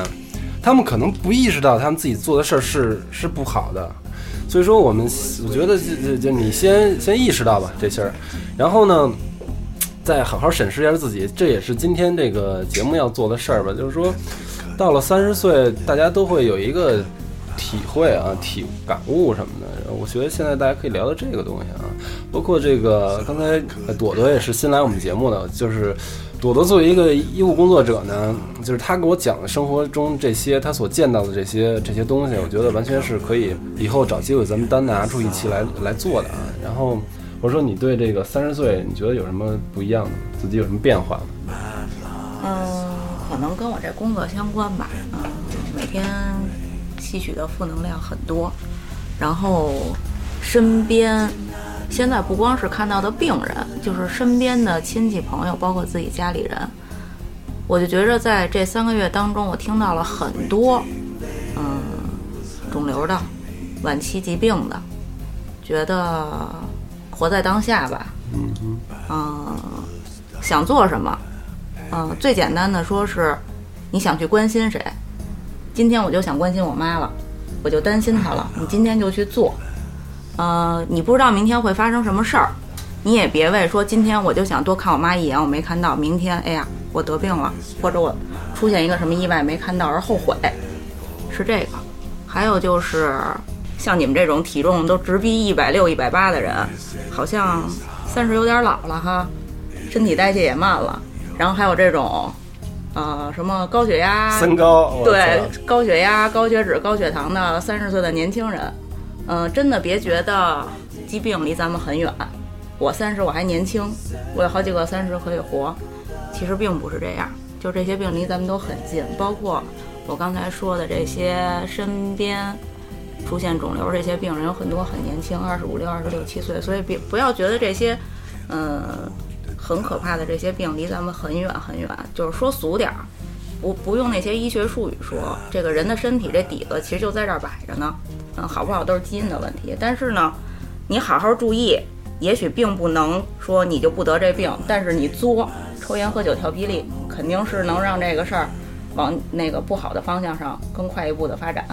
他们可能不意识到他们自己做的事儿是是不好的，所以说我们我觉得就就就你先先意识到吧这事儿，然后呢，再好好审视一下自己，这也是今天这个节目要做的事儿吧。就是说，到了三十岁，大家都会有一个体会啊、体感悟什么的。我觉得现在大家可以聊聊这个东西啊，包括这个刚才朵朵也是新来我们节目的，就是朵朵作为一个医务工作者呢，就是他给我讲的生活中这些他所见到的这些这些东西，我觉得完全是可以以后找机会咱们单拿出一期来来做的啊。然后我说你对这个三十岁，你觉得有什么不一样的？自己有什么变化吗？嗯，可能跟我这工作相关吧。嗯，每天吸取的负能量很多，然后身边现在不光是看到的病人，就是身边的亲戚朋友，包括自己家里人，我就觉着在这三个月当中，我听到了很多，嗯，肿瘤的、晚期疾病的，觉得活在当下吧，嗯，想做什么，嗯，最简单的说是，你想去关心谁？今天我就想关心我妈了，我就担心她了。你今天就去做，呃，你不知道明天会发生什么事儿，你也别为说今天我就想多看我妈一眼，我没看到，明天哎呀我得病了，或者我出现一个什么意外没看到而后悔，是这个。还有就是像你们这种体重都直逼一百六、一百八的人，好像三十有点老了哈，身体代谢也慢了。然后还有这种，呃，什么高血压、三高，对高血压、高血脂、高血糖的三十岁的年轻人，嗯、真的别觉得疾病离咱们很远。我三十我还年轻，我有好几个三十可以活，其实并不是这样，就这些病离咱们都很近，包括我刚才说的这些身边出现肿瘤这些病人有很多很年轻，二十五六、二十六七岁，所以别不要觉得这些，嗯、很可怕的这些病离咱们很远很远。就是说俗点儿，不不用那些医学术语说，这个人的身体这底子其实就在这儿摆着呢。嗯，好不好都是基因的问题，但是呢，你好好注意，也许并不能说你就不得这病，但是你作、抽烟、喝酒、跳霹雳，肯定是能让这个事儿往那个不好的方向上更快一步的发展。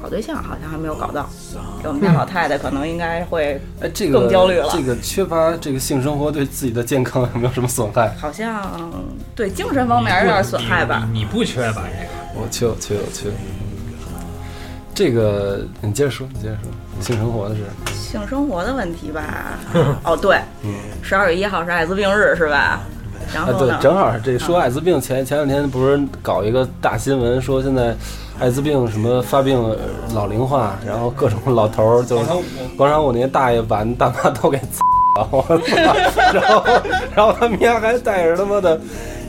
搞对象好像还没有搞到，这我们家老太太可能应该会，哎，这个更焦虑了这个缺乏这个性生活对自己的健康有没有什么损害？好像对精神方面有点损害吧。你你不缺吧？这个我缺，我缺，我缺。这个你接着说，你接着说，性生活的事。性生活的问题吧，[LAUGHS] 哦对，嗯十二月一号是艾滋病日是吧？然啊，对后呢，，正好这说艾滋病前前两天不是搞一个大新闻，说现在艾滋病什么发病呃老龄化，然后各种老头儿就广场舞那些大爷把大妈都给了，我操！然后然后他们家还带着他妈的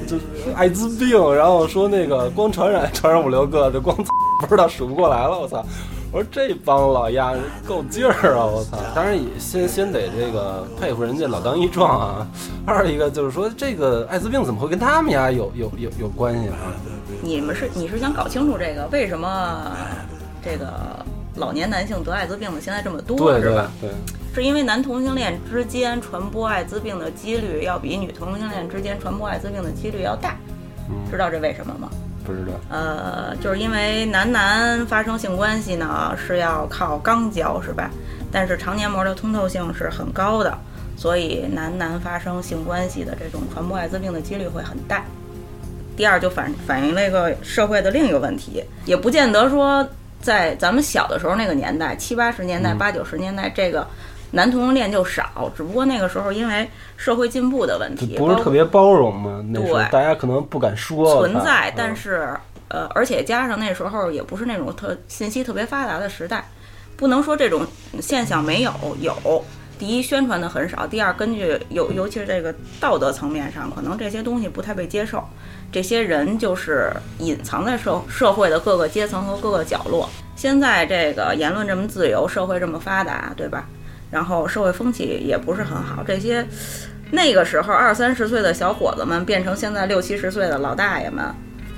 就是艾滋病，然后说那个光传染传染五六个，就光不知道数不过来了，我操！我说这帮老鸭够劲儿啊！我操！当然也先先得这个佩服人家老当益壮啊。二一个就是说，这个艾滋病怎么会跟他们家有有有有关系啊？你们是你是想搞清楚这个为什么这个老年男性得艾滋病的现在这么多对对是吧？对，是因为男同性恋之间传播艾滋病的几率要比女同性恋之间传播艾滋病的几率要大，嗯，知道这为什么吗？不知道。呃，就是因为男男发生性关系呢是要靠肛交是吧？但是肠黏膜的通透性是很高的，所以男男发生性关系的这种传播艾滋病的几率会很大。第二，就反反映了一个社会的另一个问题，也不见得说在咱们小的时候那个年代，七八十年代、嗯八九十年代，这个男同性恋就少，只不过那个时候因为社会进步的问题，不是特别包容嘛？那时候大家可能不敢说存在，但是呃，而且加上那时候也不是那种特信息特别发达的时代，不能说这种现象没有，有。第一，宣传的很少；第二，根据尤尤其是这个道德层面上，可能这些东西不太被接受。这些人就是隐藏在社社会的各个阶层和各个角落。现在这个言论这么自由，社会这么发达，对吧？然后社会风气也不是很好，这些那个时候二三十岁的小伙子们变成现在六七十岁的老大爷们，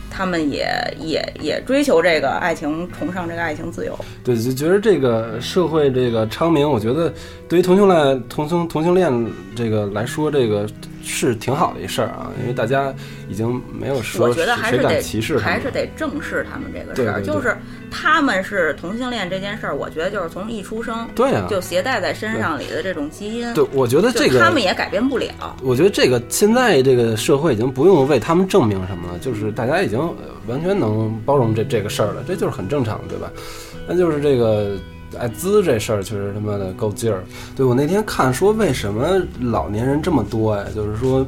他们也也也追求这个爱情，崇尚这个爱情自由。对，就觉得这个社会这个昌明，我觉得对于同性恋同性同性恋这个来说，这个是挺好的一事儿啊，因为大家已经没有说我觉得还谁敢是得歧视还是得正视他们这个事儿，就是他们是同性恋这件事儿，我觉得就是从一出生对啊，就携带在身上里的这种基因，对，我觉得这个他们也改变不了。我觉得这个现在这个社会已经不用为他们证明什么了，就是大家已经呃完全能包容这这个事儿了，这就是很正常，对吧？那就是这个艾滋这事儿，确实他妈的够劲儿。对我那天看说，为什么老年人这么多呀？就是说，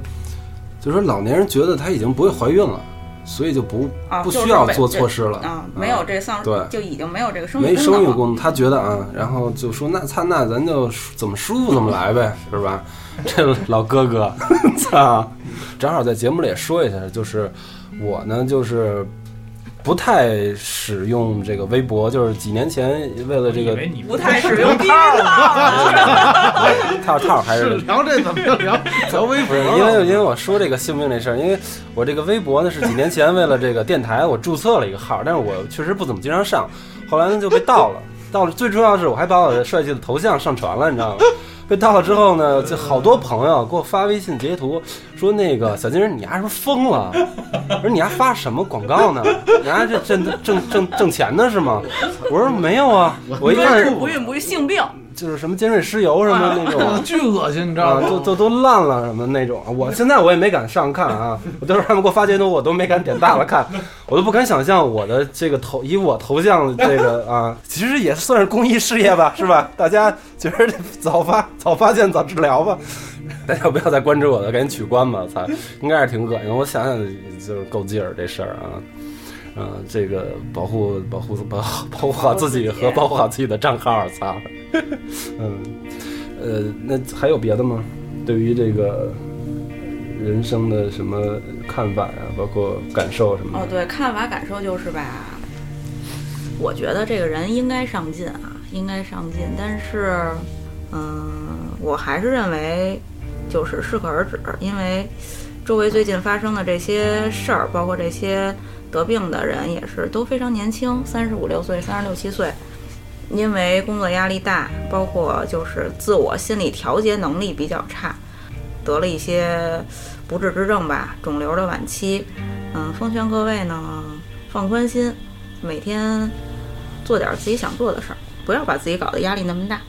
就是说老年人觉得他已经不会怀孕了，所以就不啊，不需要做措施了啊，没有这丧，对就已经没有这个生育功能了。生育功能，他觉得啊，然后就说那操，那咱就怎么舒服怎么来呗，是吧？[LAUGHS] 这老哥哥，[LAUGHS] 操！正好在节目里也说一下，就是我呢，就是不太使用这个微博，就是几年前为了这个你不太使用避孕套，[LAUGHS] 套套还是聊这怎么就聊聊微博不是，因为因为我说这个性命这事儿，因为我这个微博呢是几年前为了这个电台我注册了一个号，但是我确实不怎么经常上，后来呢就被盗了，盗了。最重要的是我还把我的帅气的头像上传了，你知道吗？被盗了之后呢，就好多朋友给我发微信截图，说那个小金人你丫是不是疯了？我说你丫发什么广告呢？你丫这挣挣挣挣钱呢是吗？我说没有啊，我一看不孕不育性病，就是什么尖锐湿疣什么那种。[LAUGHS] 巨恶心，你知道啊，吗？就就都烂了什么那种，我现在我也没敢上看啊，我都是他们给我发截图，我都没敢点大了看，我都不敢想象我的这个头以我头像这个啊，其实也算是公益事业吧，是吧？大家觉得早发早发现早治疗吧，大家不要再关注我了，赶紧取关吧，我操，应该是挺恶心，我想想就是够劲儿这事儿啊。嗯，这个保护保护保保护好自己和保护好自己的账号，操。[LAUGHS] 嗯，呃，那还有别的吗？对于这个人生的什么看法呀、包括感受什么哦，对，看法感受就是吧，我觉得这个人应该上进啊，应该上进，但是，嗯，我还是认为就是适可而止，因为周围最近发生的这些事儿，包括这些得病的人也是都非常年轻，三十五六岁、三十六七岁。因为工作压力大，包括就是自我心理调节能力比较差，得了一些不治之症吧，肿瘤的晚期。嗯，奉劝各位呢，放宽心，每天做点自己想做的事儿，不要把自己搞得压力那么大。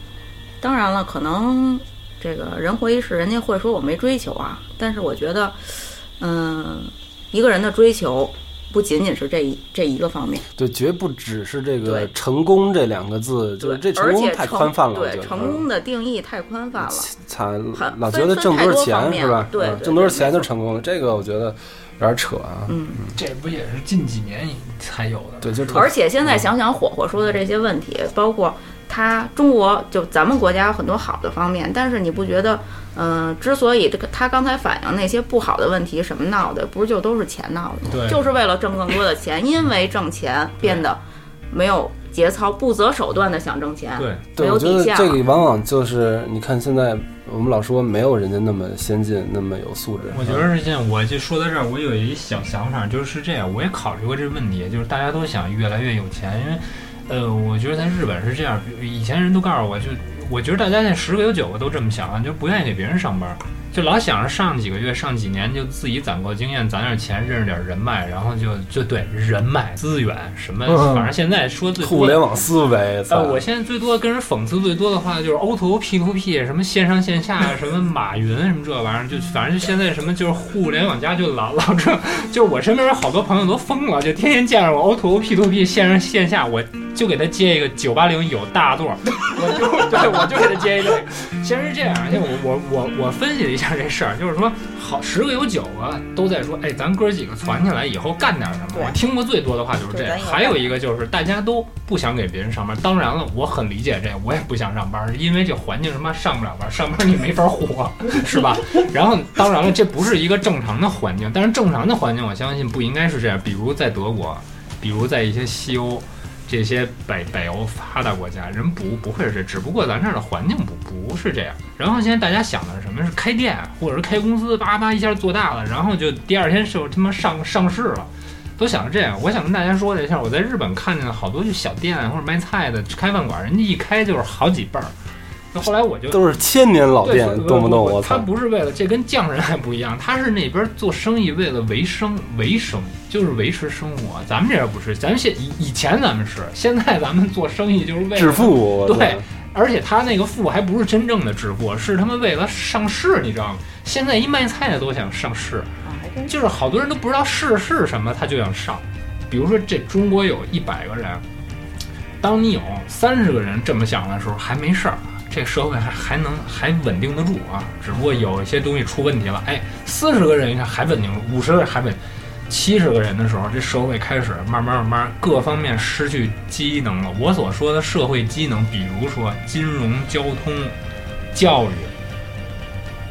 当然了，可能这个人活一世，人家会说我没追求啊，但是我觉得，嗯，一个人的追求不仅仅是这一这一个方面。对，绝不只是这个“成功”这两个字，就是这成而功太宽泛了，对。成功的定义太宽泛了。才老觉得挣多少钱是吧？嗯对对挣多少钱就成功了，这个我觉得有点扯啊。嗯，这不也是近几年才有的？对，就而且现在想想火火说的这些问题，包括他中国就咱们国家有很多好的方面，但是你不觉得，嗯、之所以这个他刚才反映那些不好的问题，什么闹的，不是就都是钱闹的就是为了挣更多的钱，因为挣钱变得没有节操、不择手段的想挣钱，对，没，有我觉得底线。这个往往就是你看现在我们老说没有人家那么先进，那么有素质。我觉得是这样，我就说到这儿，我有一小想法，就是这样，我也考虑过这个问题，就是大家都想越来越有钱，因为，呃，我觉得在日本是这样，以前人都告诉我，就我觉得大家现在十个有九个都这么想，就不愿意给别人上班，就老想着上几个月、上几年就自己攒够经验、攒点钱、认识点人脉，然后就就对人脉资源什么，嗯反正现在说最多互联网思维，操呃，我现在最多跟人讽刺最多的话就是 O to O、P to P，什么线上线下，什么马云什么这玩意儿，就反正就现在什么就是互联网加就老老这，就是我身边有好多朋友都疯了，就天天见着我 O to O、P to P 线上线下，我就给他接一个九八零有大座，我就对我就给他接一个。其实是这样，而且我我我我分析了一下这事儿，就是说好十个有九个都在说，哎，咱哥几个攒起来以后干点什么。我听过最多的话就是这还有一个就是大家都不想给别人上班。当然了，我很理解这个，我也不想上班，因为这环境他妈上不了班，上班你没法活，[LAUGHS] 是吧？然后当然了，这不是一个正常的环境，但是正常的环境我相信不应该是这样。比如在德国，比如在一些西欧。这些北北欧发达国家人不不会是这，只不过咱这儿的环境不不是这样。然后现在大家想的是什么？是开店或者是开公司，叭叭一下做大了，然后就第二天就他妈上上市了。都想着这样，我想跟大家说的一下，我在日本看见了好多就小店或者卖菜的开饭馆，人家一开就是好几辈儿。那后来我就都是千年老店，对动不动我操！他不是为了这跟匠人还不一样，他是那边做生意为了维生，维生就是维持生活。咱们这边不是，咱们现以以前咱们是，现在咱们做生意就是为了致富，对，而且他那个富还不是真正的致富，是他们为了上市，你知道吗？现在一卖菜的都想上市，就是好多人都不知道市是什么，他就想上。比如说这中国有一百个人，当你有三十个人这么想的时候，还没事儿，这社会还还能还稳定得住啊。只不过有一些东西出问题了，哎，四十个人一看还稳定，五十个人还稳，七十个人的时候，这社会开始慢慢慢慢各方面失去机能了。我所说的社会机能，比如说金融、交通、教育、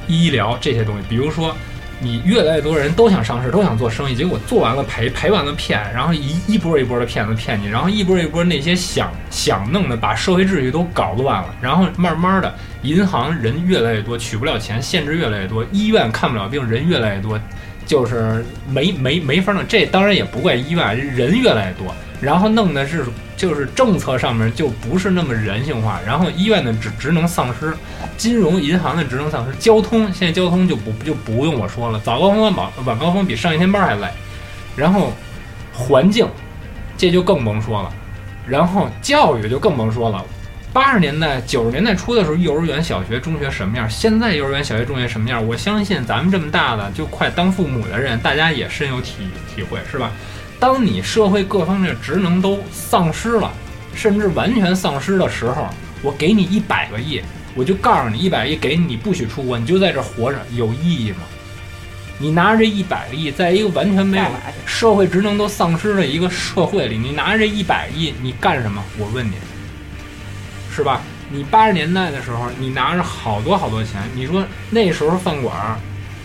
医疗这些东西，比如说。你越来越多人都想上市，都想做生意，结果做完了赔，赔完了骗，然后一一波一波的骗子骗你，然后一波一波那些想想弄的，把社会秩序都搞乱了，然后慢慢的，银行人越来越多，取不了钱，限制越来越多，医院看不了病，人越来越多，就是没没没法弄。这当然也不怪医院，人越来越多，然后弄的是就是政策上面就不是那么人性化，然后医院的职职能丧失。金融银行的职能丧失，交通现在交通就不就不用我说了，早高峰晚晚高峰比上一天班还累，然后环境这就更甭说了，然后教育就更甭说了，八十年代、九十年代初的时候，幼儿园、小学、中学什么样？现在幼儿园、小学、中学什么样？我相信咱们这么大的，就快当父母的人，大家也深有体体会，是吧？当你社会各方面职能都丧失了，甚至完全丧失的时候，我给你一百个亿，我就告诉你，一百亿给你，你不许出国，你就在这活着，有意义吗？你拿着这一百个亿，在一个完全没有？社会职能都丧失的一个社会里，你拿着这一百亿，你干什么？我问你，是吧？你八十年代的时候，你拿着好多好多钱，你说那时候饭馆，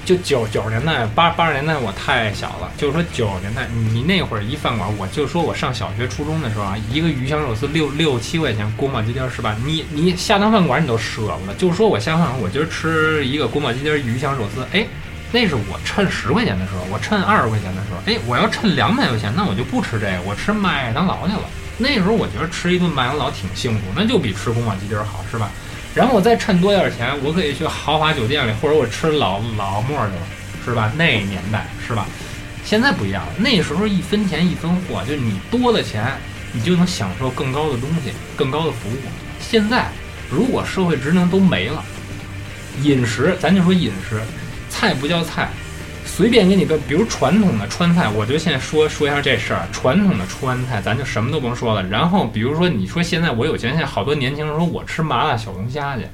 就九九十年代八八十年代我太小了，就是说九十年代你那会儿一饭馆，我就说我上小学初中的时候啊，一个鱼香肉丝六六七块钱，宫保鸡丁儿是吧？你你下趟饭馆你都舍不得，就是说我下饭馆我今儿吃一个宫保鸡丁鱼香肉丝，哎。那是我趁十块钱的时候，我趁二十块钱的时候，哎，我要趁两百块钱，那我就不吃这个，我吃麦当劳去了。那时候我觉得吃一顿麦当劳挺幸福，那就比吃宫保鸡丁好，是吧？然后我再趁多点儿钱，我可以去豪华酒店里，或者我吃老老莫去了，是吧？那年代是吧？现在不一样了，那时候一分钱一分货，就是你多了钱，你就能享受更高的东西，更高的服务。现在如果社会职能都没了，饮食咱就说饮食，菜不叫菜，随便给你个，比如传统的川菜，我就现在说说一下这事儿。传统的川菜，咱就什么都甭说了。然后比如说，你说现在我有钱，现在好多年轻人说我吃麻辣小龙虾去，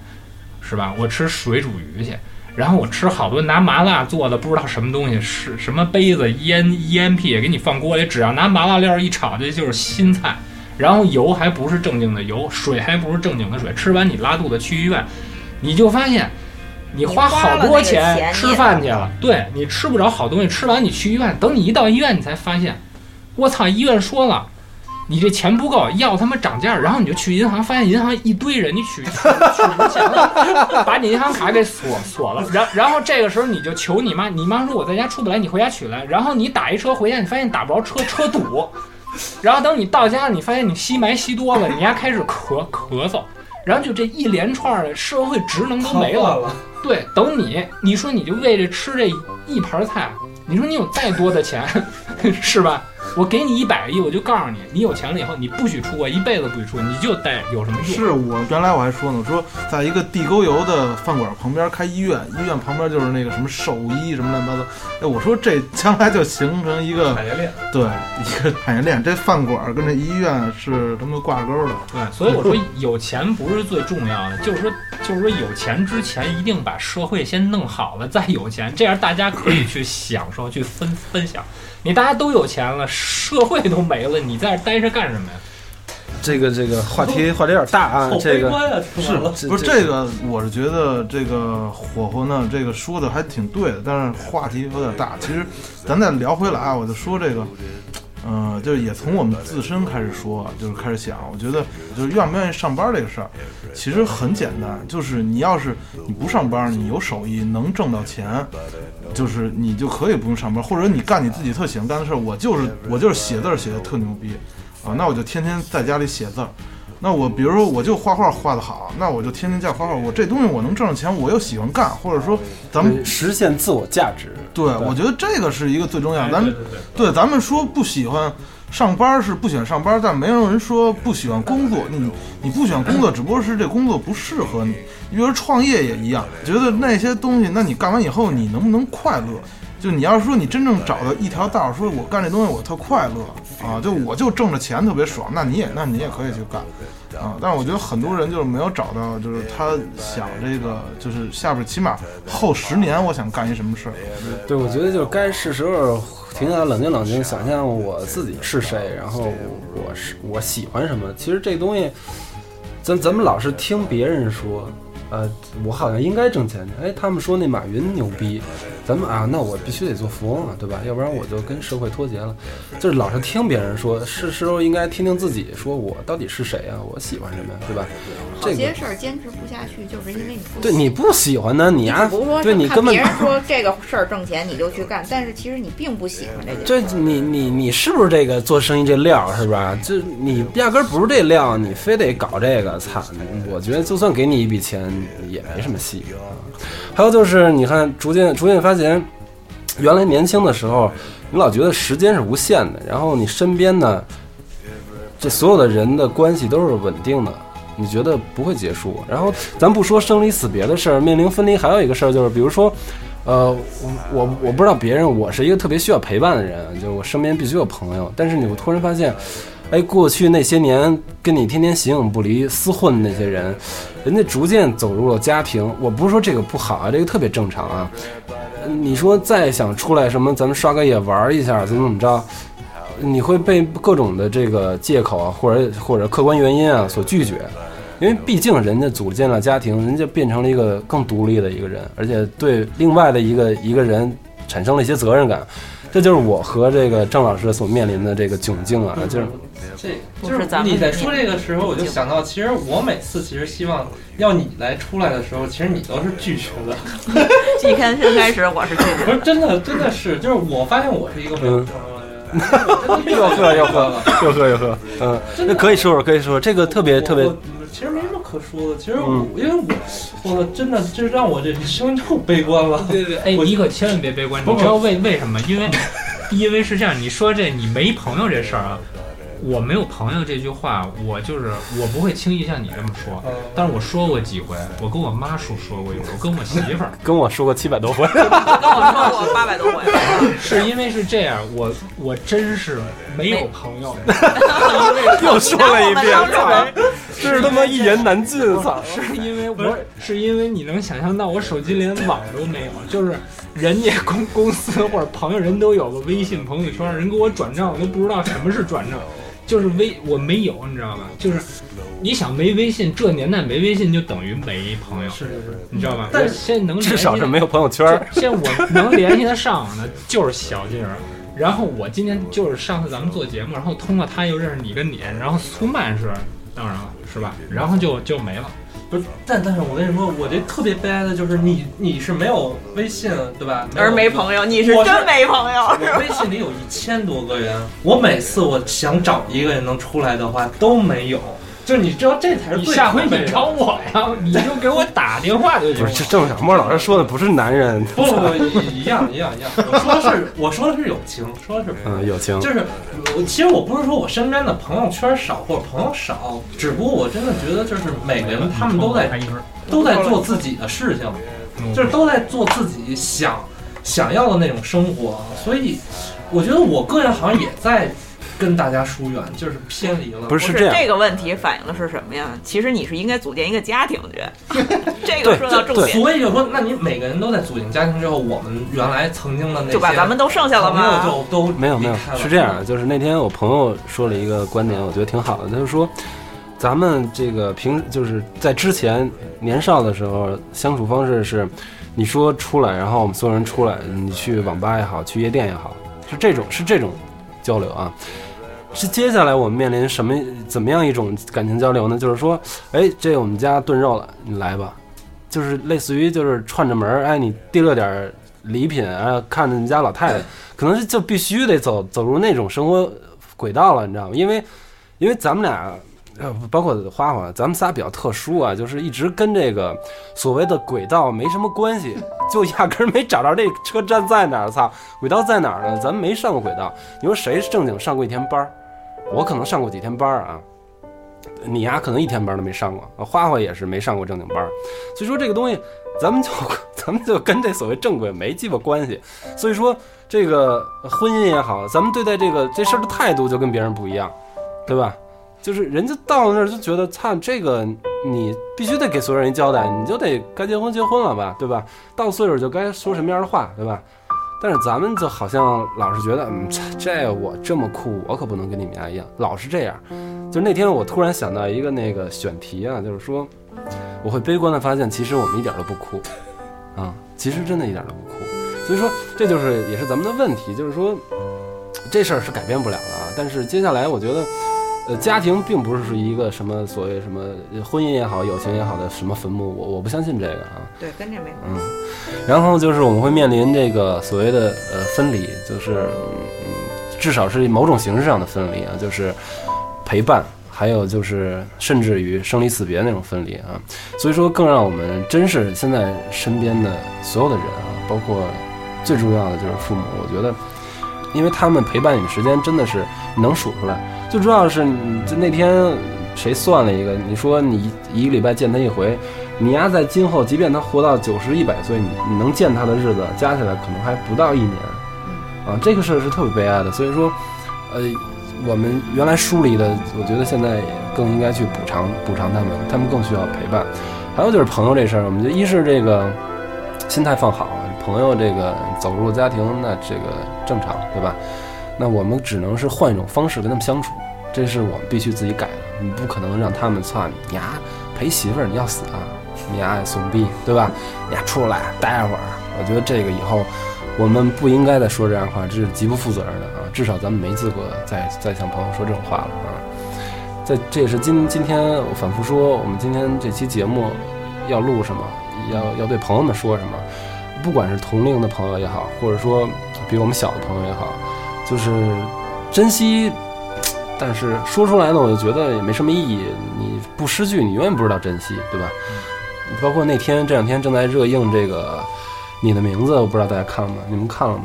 是吧？我吃水煮鱼去，然后我吃好多拿麻辣做的不知道什么东西，是什么杯子腌腌屁给你放锅里，只要拿麻辣料一炒，这就是新菜。然后油还不是正经的油，水还不是正经的水，吃完你拉肚子去医院，你就发现。你花好多钱吃饭去了，对你吃不着好东西，吃完你去医院，等你一到医院，你才发现，我操，医院说了，你这钱不够，要他妈涨价，然后你就去银行，发现银行一堆人，你取取取不钱了，[LAUGHS] 把你银行卡给锁锁了，然然后这个时候你就求你妈，你妈说我在家出不来，你回家取来，然后你打一车回家，你发现打不着车，车堵，然后等你到家，你发现你吸霾吸多了，你还开始咳咳嗽，然后就这一连串的社会职能都没了。了，对，等你，你说你就为这吃这一盘菜，你说你有再多的钱，[LAUGHS] 是吧？我给你一百亿，我就告诉你，你有钱了以后，你不许出国，一辈子不许出国，你就得有什么用？是我原来我还说呢，我说在一个地沟油的饭馆旁边开医院，医院旁边就是那个什么兽医什么乱七八糟。哎，我说这 [LAUGHS] 将来就形成一个产业链。对一个产业链，这饭馆跟这医院是他妈挂钩的。对，所以我说有钱不是最重要的，就是说，就是说有钱之前一定把社会先弄好了，再有钱，这样大家可以去享受、去分分享。你大家都有钱了，社会都没了，你在这待着干什么呀？这个这个话题话题有点大啊，这个悲观啊，听完了。不是这个，我是觉得这个火火呢，这个说的还挺对的，但是话题有点大。其实咱再聊回来啊，我就说这个，嗯，就是也从我们自身开始说，就是开始想，我觉得就是愿不愿意上班这个事儿，其实很简单，就是你要是你不上班，你有手艺能挣到钱，就是你就可以不用上班，或者你干你自己特喜欢干的事儿，我就是我就是写字写的特牛逼啊，那我就天天在家里写字儿。那我比如说我就画画画得好，那我就天天在画画。我这东西我能挣着钱，我又喜欢干，或者说咱们实现自我价值。对我觉得这个是一个最重要。咱哎对对对，对咱们说不喜欢上班是不喜欢上班，但没有人说不喜欢工作。你你不喜欢工作，只不过是这工作不适合你。你比如说创业也一样，觉得那些东西，那你干完以后你能不能快乐？就你要是说你真正找到一条道儿，说我干这东西我特快乐啊，就我就挣着钱特别爽，那你也那你也可以去干啊。但是我觉得很多人就是没有找到，就是他想这个，就是下边起码后十年我想干一什么事儿。对，我觉得就是该是时候停下来冷静冷静，想象我自己是谁，然后我是我喜欢什么。其实这东西，咱咱们老是听别人说，呃，我好像应该挣钱去。哎，他们说那马云牛逼，咱们啊，那我必须得做富翁啊，对吧？要不然我就跟社会脱节了。就是老是听别人说，是时候应该听听自己，说我到底是谁啊？我喜欢什么呀，对吧？好这些事儿坚持不下去，就是因为你不对你不喜欢呢，你啊、说对你根本别人说这个事儿挣钱你就去干，但是其实你并不喜欢这件事。这你你你是不是这个做生意这料是吧？这你压根儿不是这料，你非得搞这个，操！我觉得就算给你一笔钱，也没什么戏啊。还有就是，你看，逐渐逐渐发现，原来年轻的时候，你老觉得时间是无限的，然后你身边呢，这所有的人的关系都是稳定的。你觉得不会结束。然后咱不说生离死别的事儿，面临分离还有一个事儿就是，比如说，呃，我我我不知道别人，我是一个特别需要陪伴的人，就我身边必须有朋友。但是你会突然发现，哎，过去那些年跟你天天形影不离、厮混的那些人，人家逐渐走入了家庭。我不是说这个不好啊，这个特别正常啊。你说再想出来什么，咱们刷个野玩一下，怎么怎么着，你会被各种的这个借口啊，或者或者客观原因啊所拒绝，因为毕竟人家组建了家庭，人家变成了一个更独立的一个人，而且对另外的一个一个人产生了一些责任感，这就是我和这个郑老师所面临的这个窘境啊，就是这就是是咱们你在说这个时候，我就想到，其实我每次其实希望要你来出来的时候，其实你都是拒绝的。[LAUGHS] 一开先开始我是拒绝 [LAUGHS] 不是真的，真的是，就是我发现我是一个没有 [LAUGHS] 又喝又喝又喝又喝，嗯，那可以说说可以说说这个特别特别其实没什么可说的。其实我、因为我我真的这让我这生命太悲观了。对对，哎，我你可千万别悲观，你知道为为什么？因为 [LAUGHS] 因为是这样，你说这你没朋友这事儿啊，我没有朋友这句话，我就是我不会轻易像你这么说，嗯。但是我说过几回，我跟我妈说说过一回，[LAUGHS] 我跟我媳妇儿。跟我说过七百多回，[LAUGHS] 跟我说过八百多回，[LAUGHS] 是因为是这样，我我真是没有朋友，又说了一遍，是他妈一言难尽，操！是因为我是因为你能想象到我手机连网都没有，就是人家公公司或者朋友人都有个微信朋友圈，人给我转账我都不知道什么是转账，就是微我没有，你知道吧？就是你想没微信，这年代没微信就等于没朋友，是是是，你知道吧？但是现在能至少是没有朋友圈就。现在我能联系得上的就是小金人，然后我今天就是上次咱们做节目，然后通过他又认识你跟你，然后苏曼是当然了，是吧？然后就就没了。不是，但但是我跟你说，我这特别悲哀的就是你你是没有微信对吧？而没朋友，你是真没朋友，我微信里有一千多个人，我每次我想找一个人能出来的话都没有，就是你知道这才是最你下回你找我呀，你就给我打电话就行不是，这郑小莫老师说的不是男人，不不不一样一样一样，我说的是我说的是友情，说的是嗯，友情，就是我其实我不是说我身边的朋友圈少或者朋友少，只不过我真的觉得就是每个人他们都在，都在做自己的事情，就是都在做自己想想要的那种生活，所以我觉得我个人好像也在跟大家疏远，就是偏离了。不是这样，这个问题反映的是什么呀？其实你是应该组建一个家庭去，[LAUGHS] 这个说到重点，所以就说，那你每个人都在组建家庭之后，我们原来曾经的那些就把咱们都剩下了吗？就都没有没有是这样的，就是那天我朋友说了一个观点，我觉得挺好的，他就说，咱们这个平就是在之前年少的时候相处方式是，你说出来，然后我们所有人出来，你去网吧也好，去夜店也好，是这种是这种交流啊。是接下来我们面临什么怎么样一种感情交流呢？就是说，哎，这我们家炖肉了，你来吧，就是类似于就是串着门儿，哎，你提了点儿礼品，啊，看着你家老太太，可能是就必须得走走入那种生活轨道了，你知道吗？因为因为咱们俩。呃，包括花花，咱们仨比较特殊啊，就是一直跟这个所谓的轨道没什么关系，[LAUGHS] 就压根儿没找着这车站在哪儿。操，轨道在哪儿呢？咱们没上过轨道。你说谁正经上过一天班儿？我可能上过几天班儿啊，你呀可能一天班都没上过，花花也是没上过正经班儿。所以说这个东西，咱们就 [LAUGHS] 咱们就跟这所谓正轨没鸡巴关系。所以说这个婚姻也好，咱们对待这个这事儿的态度就跟别人不一样，对吧？就是人家到那儿就觉得，操，这个你必须得给所有人交代，你就得该结婚结婚了吧，对吧？到岁数就该说什么样的话，对吧？但是咱们就好像老是觉得，嗯，这我这么酷，我可不能跟你们家一样，老是这样。就是那天我突然想到一个那个选题啊，就是说，我会悲观的发现，其实我们一点都不酷，啊，其实真的一点都不酷。所以说，这就是也是咱们的问题，就是说，这事儿是改变不了的啊。但是接下来，我觉得。呃，家庭并不是是一个什么所谓什么呃婚姻也好，友情也好的什么坟墓，我我不相信这个啊。对，跟这没关嗯，然后就是我们会面临这个所谓的呃分离，就是嗯，至少是某种形式上的分离啊，就是陪伴，还有就是甚至于生离死别那种分离啊。所以说，更让我们珍视现在身边的所有的人啊，包括最重要的就是父母。我觉得，因为他们陪伴你的时间真的是能数出来。最重要的是，你就那天谁算了一个，你说你一个礼拜见他一回，你丫在今后，即便他活到九十一百岁，你你能见他的日子加起来可能还不到一年，啊，这个事儿是特别悲哀的。所以说，呃，我们原来疏离的，我觉得现在也更应该去补偿补偿他们，他们更需要陪伴。还有就是朋友这事儿，我们就一是这个心态放好，朋友这个走入家庭，那这个正常，对吧？那我们只能是换一种方式跟他们相处，这是我们必须自己改的。你不可能让他们操你呀陪媳妇儿你要死啊，你呀怂逼，对吧？你呀出来待会儿，我觉得这个以后我们不应该再说这样的话，这是极不负责任的啊！至少咱们没资格再再向朋友说这种话了啊！在这也是今今天我反复说，我们今天这期节目要录什么，要要对朋友们说什么，不管是同龄的朋友也好，或者说比我们小的朋友也好，就是珍惜。但是说出来呢，我就觉得也没什么意义。你不失去，你永远不知道珍惜，对吧？包括那天这两天正在热映这个《你的名字》，我不知道大家看了吗？你们看了吗？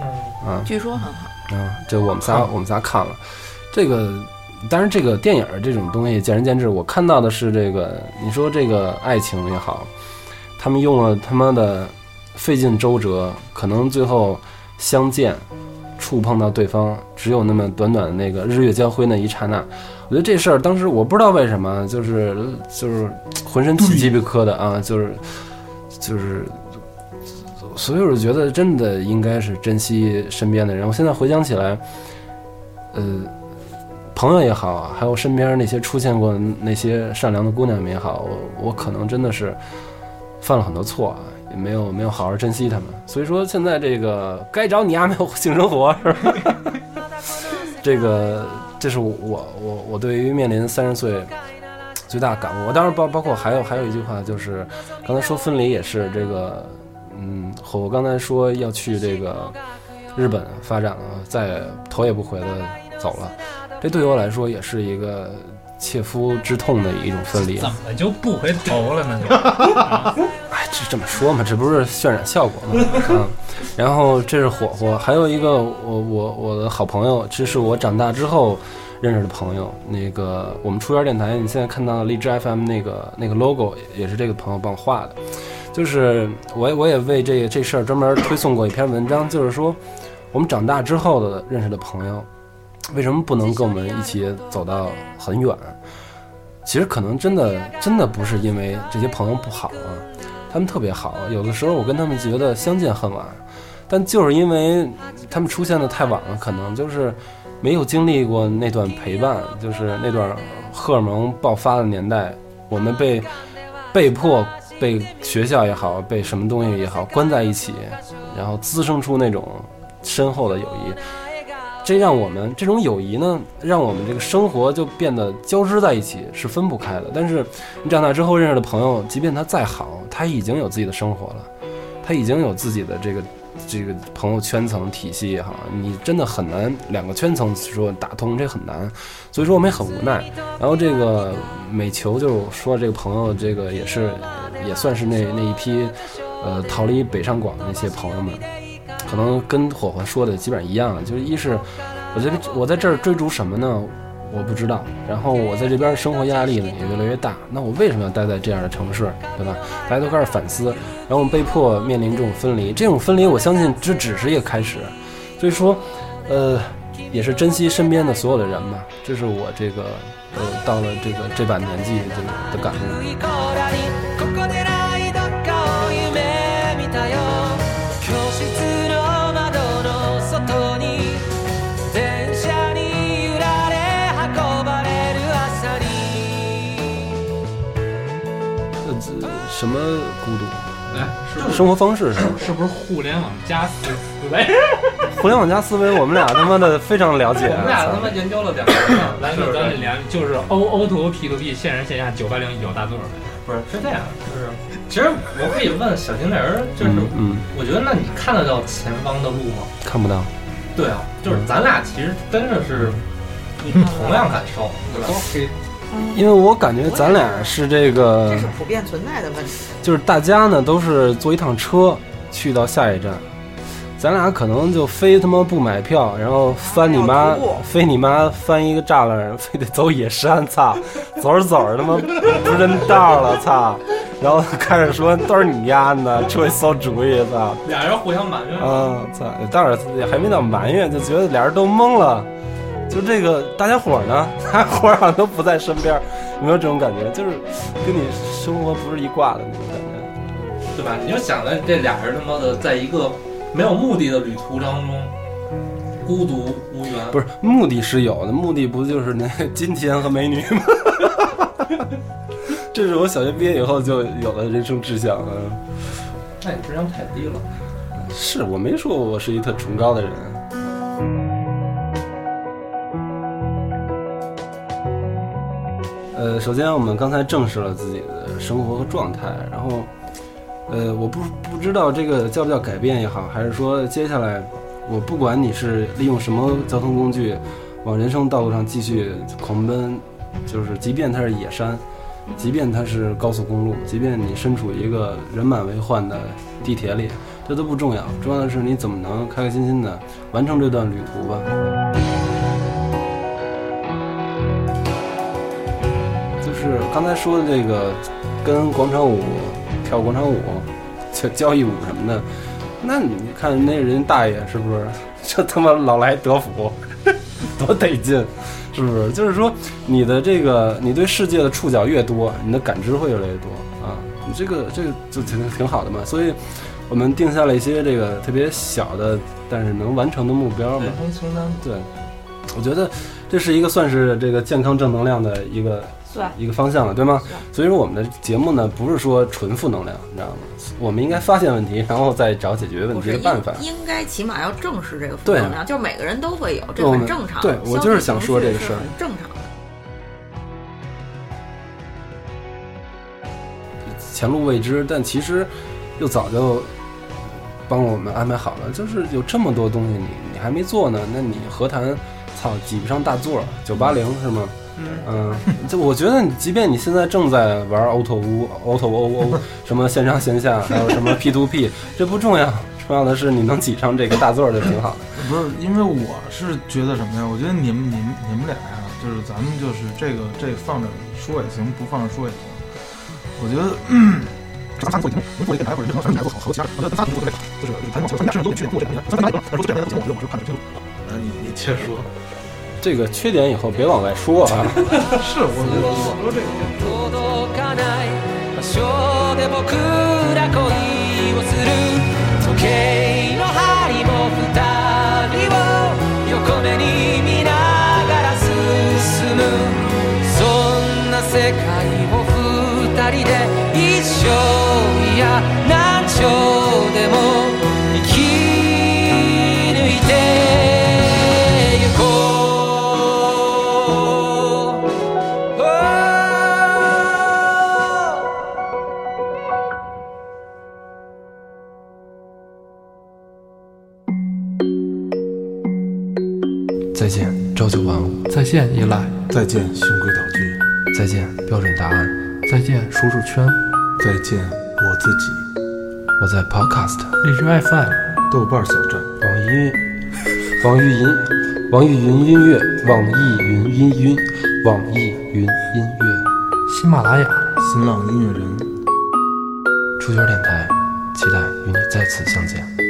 嗯，啊，据说很好。嗯，这我们仨我们仨看了，这个当然这个电影这种东西见仁见智。我看到的是这个，你说这个爱情也好，他们用了他妈的费尽周折，可能最后相见，触碰到对方，只有那么短短的那个日月交辉那一刹那。我觉得这事儿当时我不知道为什么，就是就是浑身起鸡皮疙瘩啊，就是就是。所以我觉得真的应该是珍惜身边的人。我现在回想起来，呃，朋友也好，还有身边那些出现过那些善良的姑娘们也好，我我可能真的是犯了很多错，啊，也没有没有好好珍惜他们。所以说现在这个该找你丫没有性生活是吧？[LAUGHS] 这个这是我我我对于面临三十岁最大的感悟。我当然包包括还有还有一句话就是，刚才说分离也是这个。嗯，我刚才说要去这个日本发展了，再头也不回的走了，这对于我来说也是一个切肤之痛的一种分离。怎么就不回头了呢？[LAUGHS] 哎，这这么说嘛，这不是渲染效果吗？嗯，然后这是火火，还有一个我我我的好朋友，这是我长大之后认识的朋友。那个我们出园电台，你现在看到荔枝 FM 那个那个 logo 也是这个朋友帮我画的。就是我我也为这这事儿专门推送过一篇文章，就是说我们长大之后的认识的朋友，为什么不能跟我们一起走到很远？其实可能真的真的不是因为这些朋友不好啊，他们特别好。有的时候我跟他们觉得相见恨晚，但就是因为他们出现的太晚了，可能就是没有经历过那段陪伴，就是那段荷尔蒙爆发的年代，我们被被迫。被学校也好，被什么东西也好关在一起，然后滋生出那种深厚的友谊，这让我们这种友谊呢，让我们这个生活就变得交织在一起，是分不开的。但是你长大之后认识的朋友，即便他再好，他已经有自己的生活了，他已经有自己的这个这个朋友圈层体系也好，你真的很难两个圈层说打通，这很难。所以说我们也很无奈。然后这个美球就说这个朋友，这个也是。也算是那那一批，呃，逃离北上广的那些朋友们，可能跟火火说的基本上一样，就是一是，我觉得我在这儿追逐什么呢？我不知道。然后我在这边生活压力呢也越来越大，那我为什么要待在这样的城市，对吧？大家都开始反思，然后我们被迫面临这种分离，这种分离我相信这只是一个开始。所以说，呃，也是珍惜身边的所有的人嘛，这是我这个呃到了这个这把年纪的的感悟。什么孤独？哎，是生活方式是吧？是不是互联网加思思维？[LAUGHS] [LAUGHS] 互联网加思维，我们俩他妈的非常了解。我们俩他妈研究了两年了，来，那咱们俩就是 O O to O P to P，线上线下九八零一九大作呗。不是是这样，就是其实我可以问小情人儿，就是嗯，我觉得那你看得到前方的路吗？看不到。对啊，就是咱俩其实真的是 [LAUGHS] 同样感受，对吧？因为我感觉咱俩是这个，这是普遍存在的问题。就是大家呢都是坐一趟车去到下一站，咱俩可能就非他妈不买票，然后翻你妈非你妈翻一个栅栏，非得走野山，操，[LAUGHS] 走着走着他妈不认道了，操，然后开始说都是你丫的，出去馊主意，操，俩人互相埋怨。啊，操，当然也还没到埋怨，就觉得俩人都懵了。就这个大家伙儿呢，大 [LAUGHS] 家伙儿好像都不在身边儿，有没有这种感觉？就是跟你生活不是一挂的那种感觉。对吧？你就想着这俩人他妈的在一个没有目的的旅途当中，孤独无援。不是目的是有的，目的不就是那金钱和美女吗？[LAUGHS] 这是我小学毕业以后就有的人生志向啊。那你智商太低了。是我没说我是一特崇高的人。呃，首先我们刚才正视了自己的生活和状态，然后，呃，我不不知道这个叫不叫改变也好，还是说接下来我不管你是利用什么交通工具往人生道路上继续狂奔，就是即便它是野山，即便它是高速公路，即便你身处一个人满为患的地铁里，这都不重要，重要的是你怎么能开开心心的完成这段旅途吧。就是刚才说的这个，跟广场舞跳广场舞、交交谊舞什么的，那你看那人大爷是不是？这他妈老来德福，[LAUGHS] 多得劲，是不是？就是说，你的这个，你对世界的触角越多，你的感知会越来越多啊。你这个这个就挺挺好的嘛。所以，我们定下了一些这个特别小的，但是能完成的目标嘛。对，我觉得这是一个算是这个健康正能量的一个算一个方向了，对吗？所以说我们的节目呢，不是说纯负能量，你知道吗？我们应该发现问题，然后再找解决问题的办法。应应该起码要正视这个负能量，就是每个人都会有，这很正常。对我就是想说这个事儿正常的。前路未知，但其实又早就帮我们安排好了。就是有这么多东西你你还没做呢，那你何谈操挤不上大座九八零是吗？嗯，就我觉得你，即便你现在正在玩 Auto 屋、Auto O O [LAUGHS] 什么线上线下，还有什么 P to P，这不重要，重要的是你能挤上这个大座儿就挺好的。不是，因为我是觉得什么呀？我觉得你们、你们、你们俩呀，就是咱们就是这个这个放着说也行，不放着说也行。我觉得，嗯，咱仨做节目，能做一个电台或者任何电台做好，和其他人，我觉得咱仨都做特别好，就是谈往前，咱俩是人都有缺点，做这个电台，咱们来一个，但是做这两年的节目，我觉得我是看得清楚。呃，你你接着说。这个缺点以后别往外说啊。[LAUGHS] 是，我觉得我说这个。届かない場所で僕再见，朝九晚五。再见依赖，再见，循规蹈矩。再见，标准答案。再见舒适圈，再见，我自己。我在 Podcast、荔枝 FM、豆瓣小站。网易云、网易云、网易云音乐、网易云音音、网易云音乐。喜马拉雅。新浪音乐人。出圈电台，期待与你再次相见。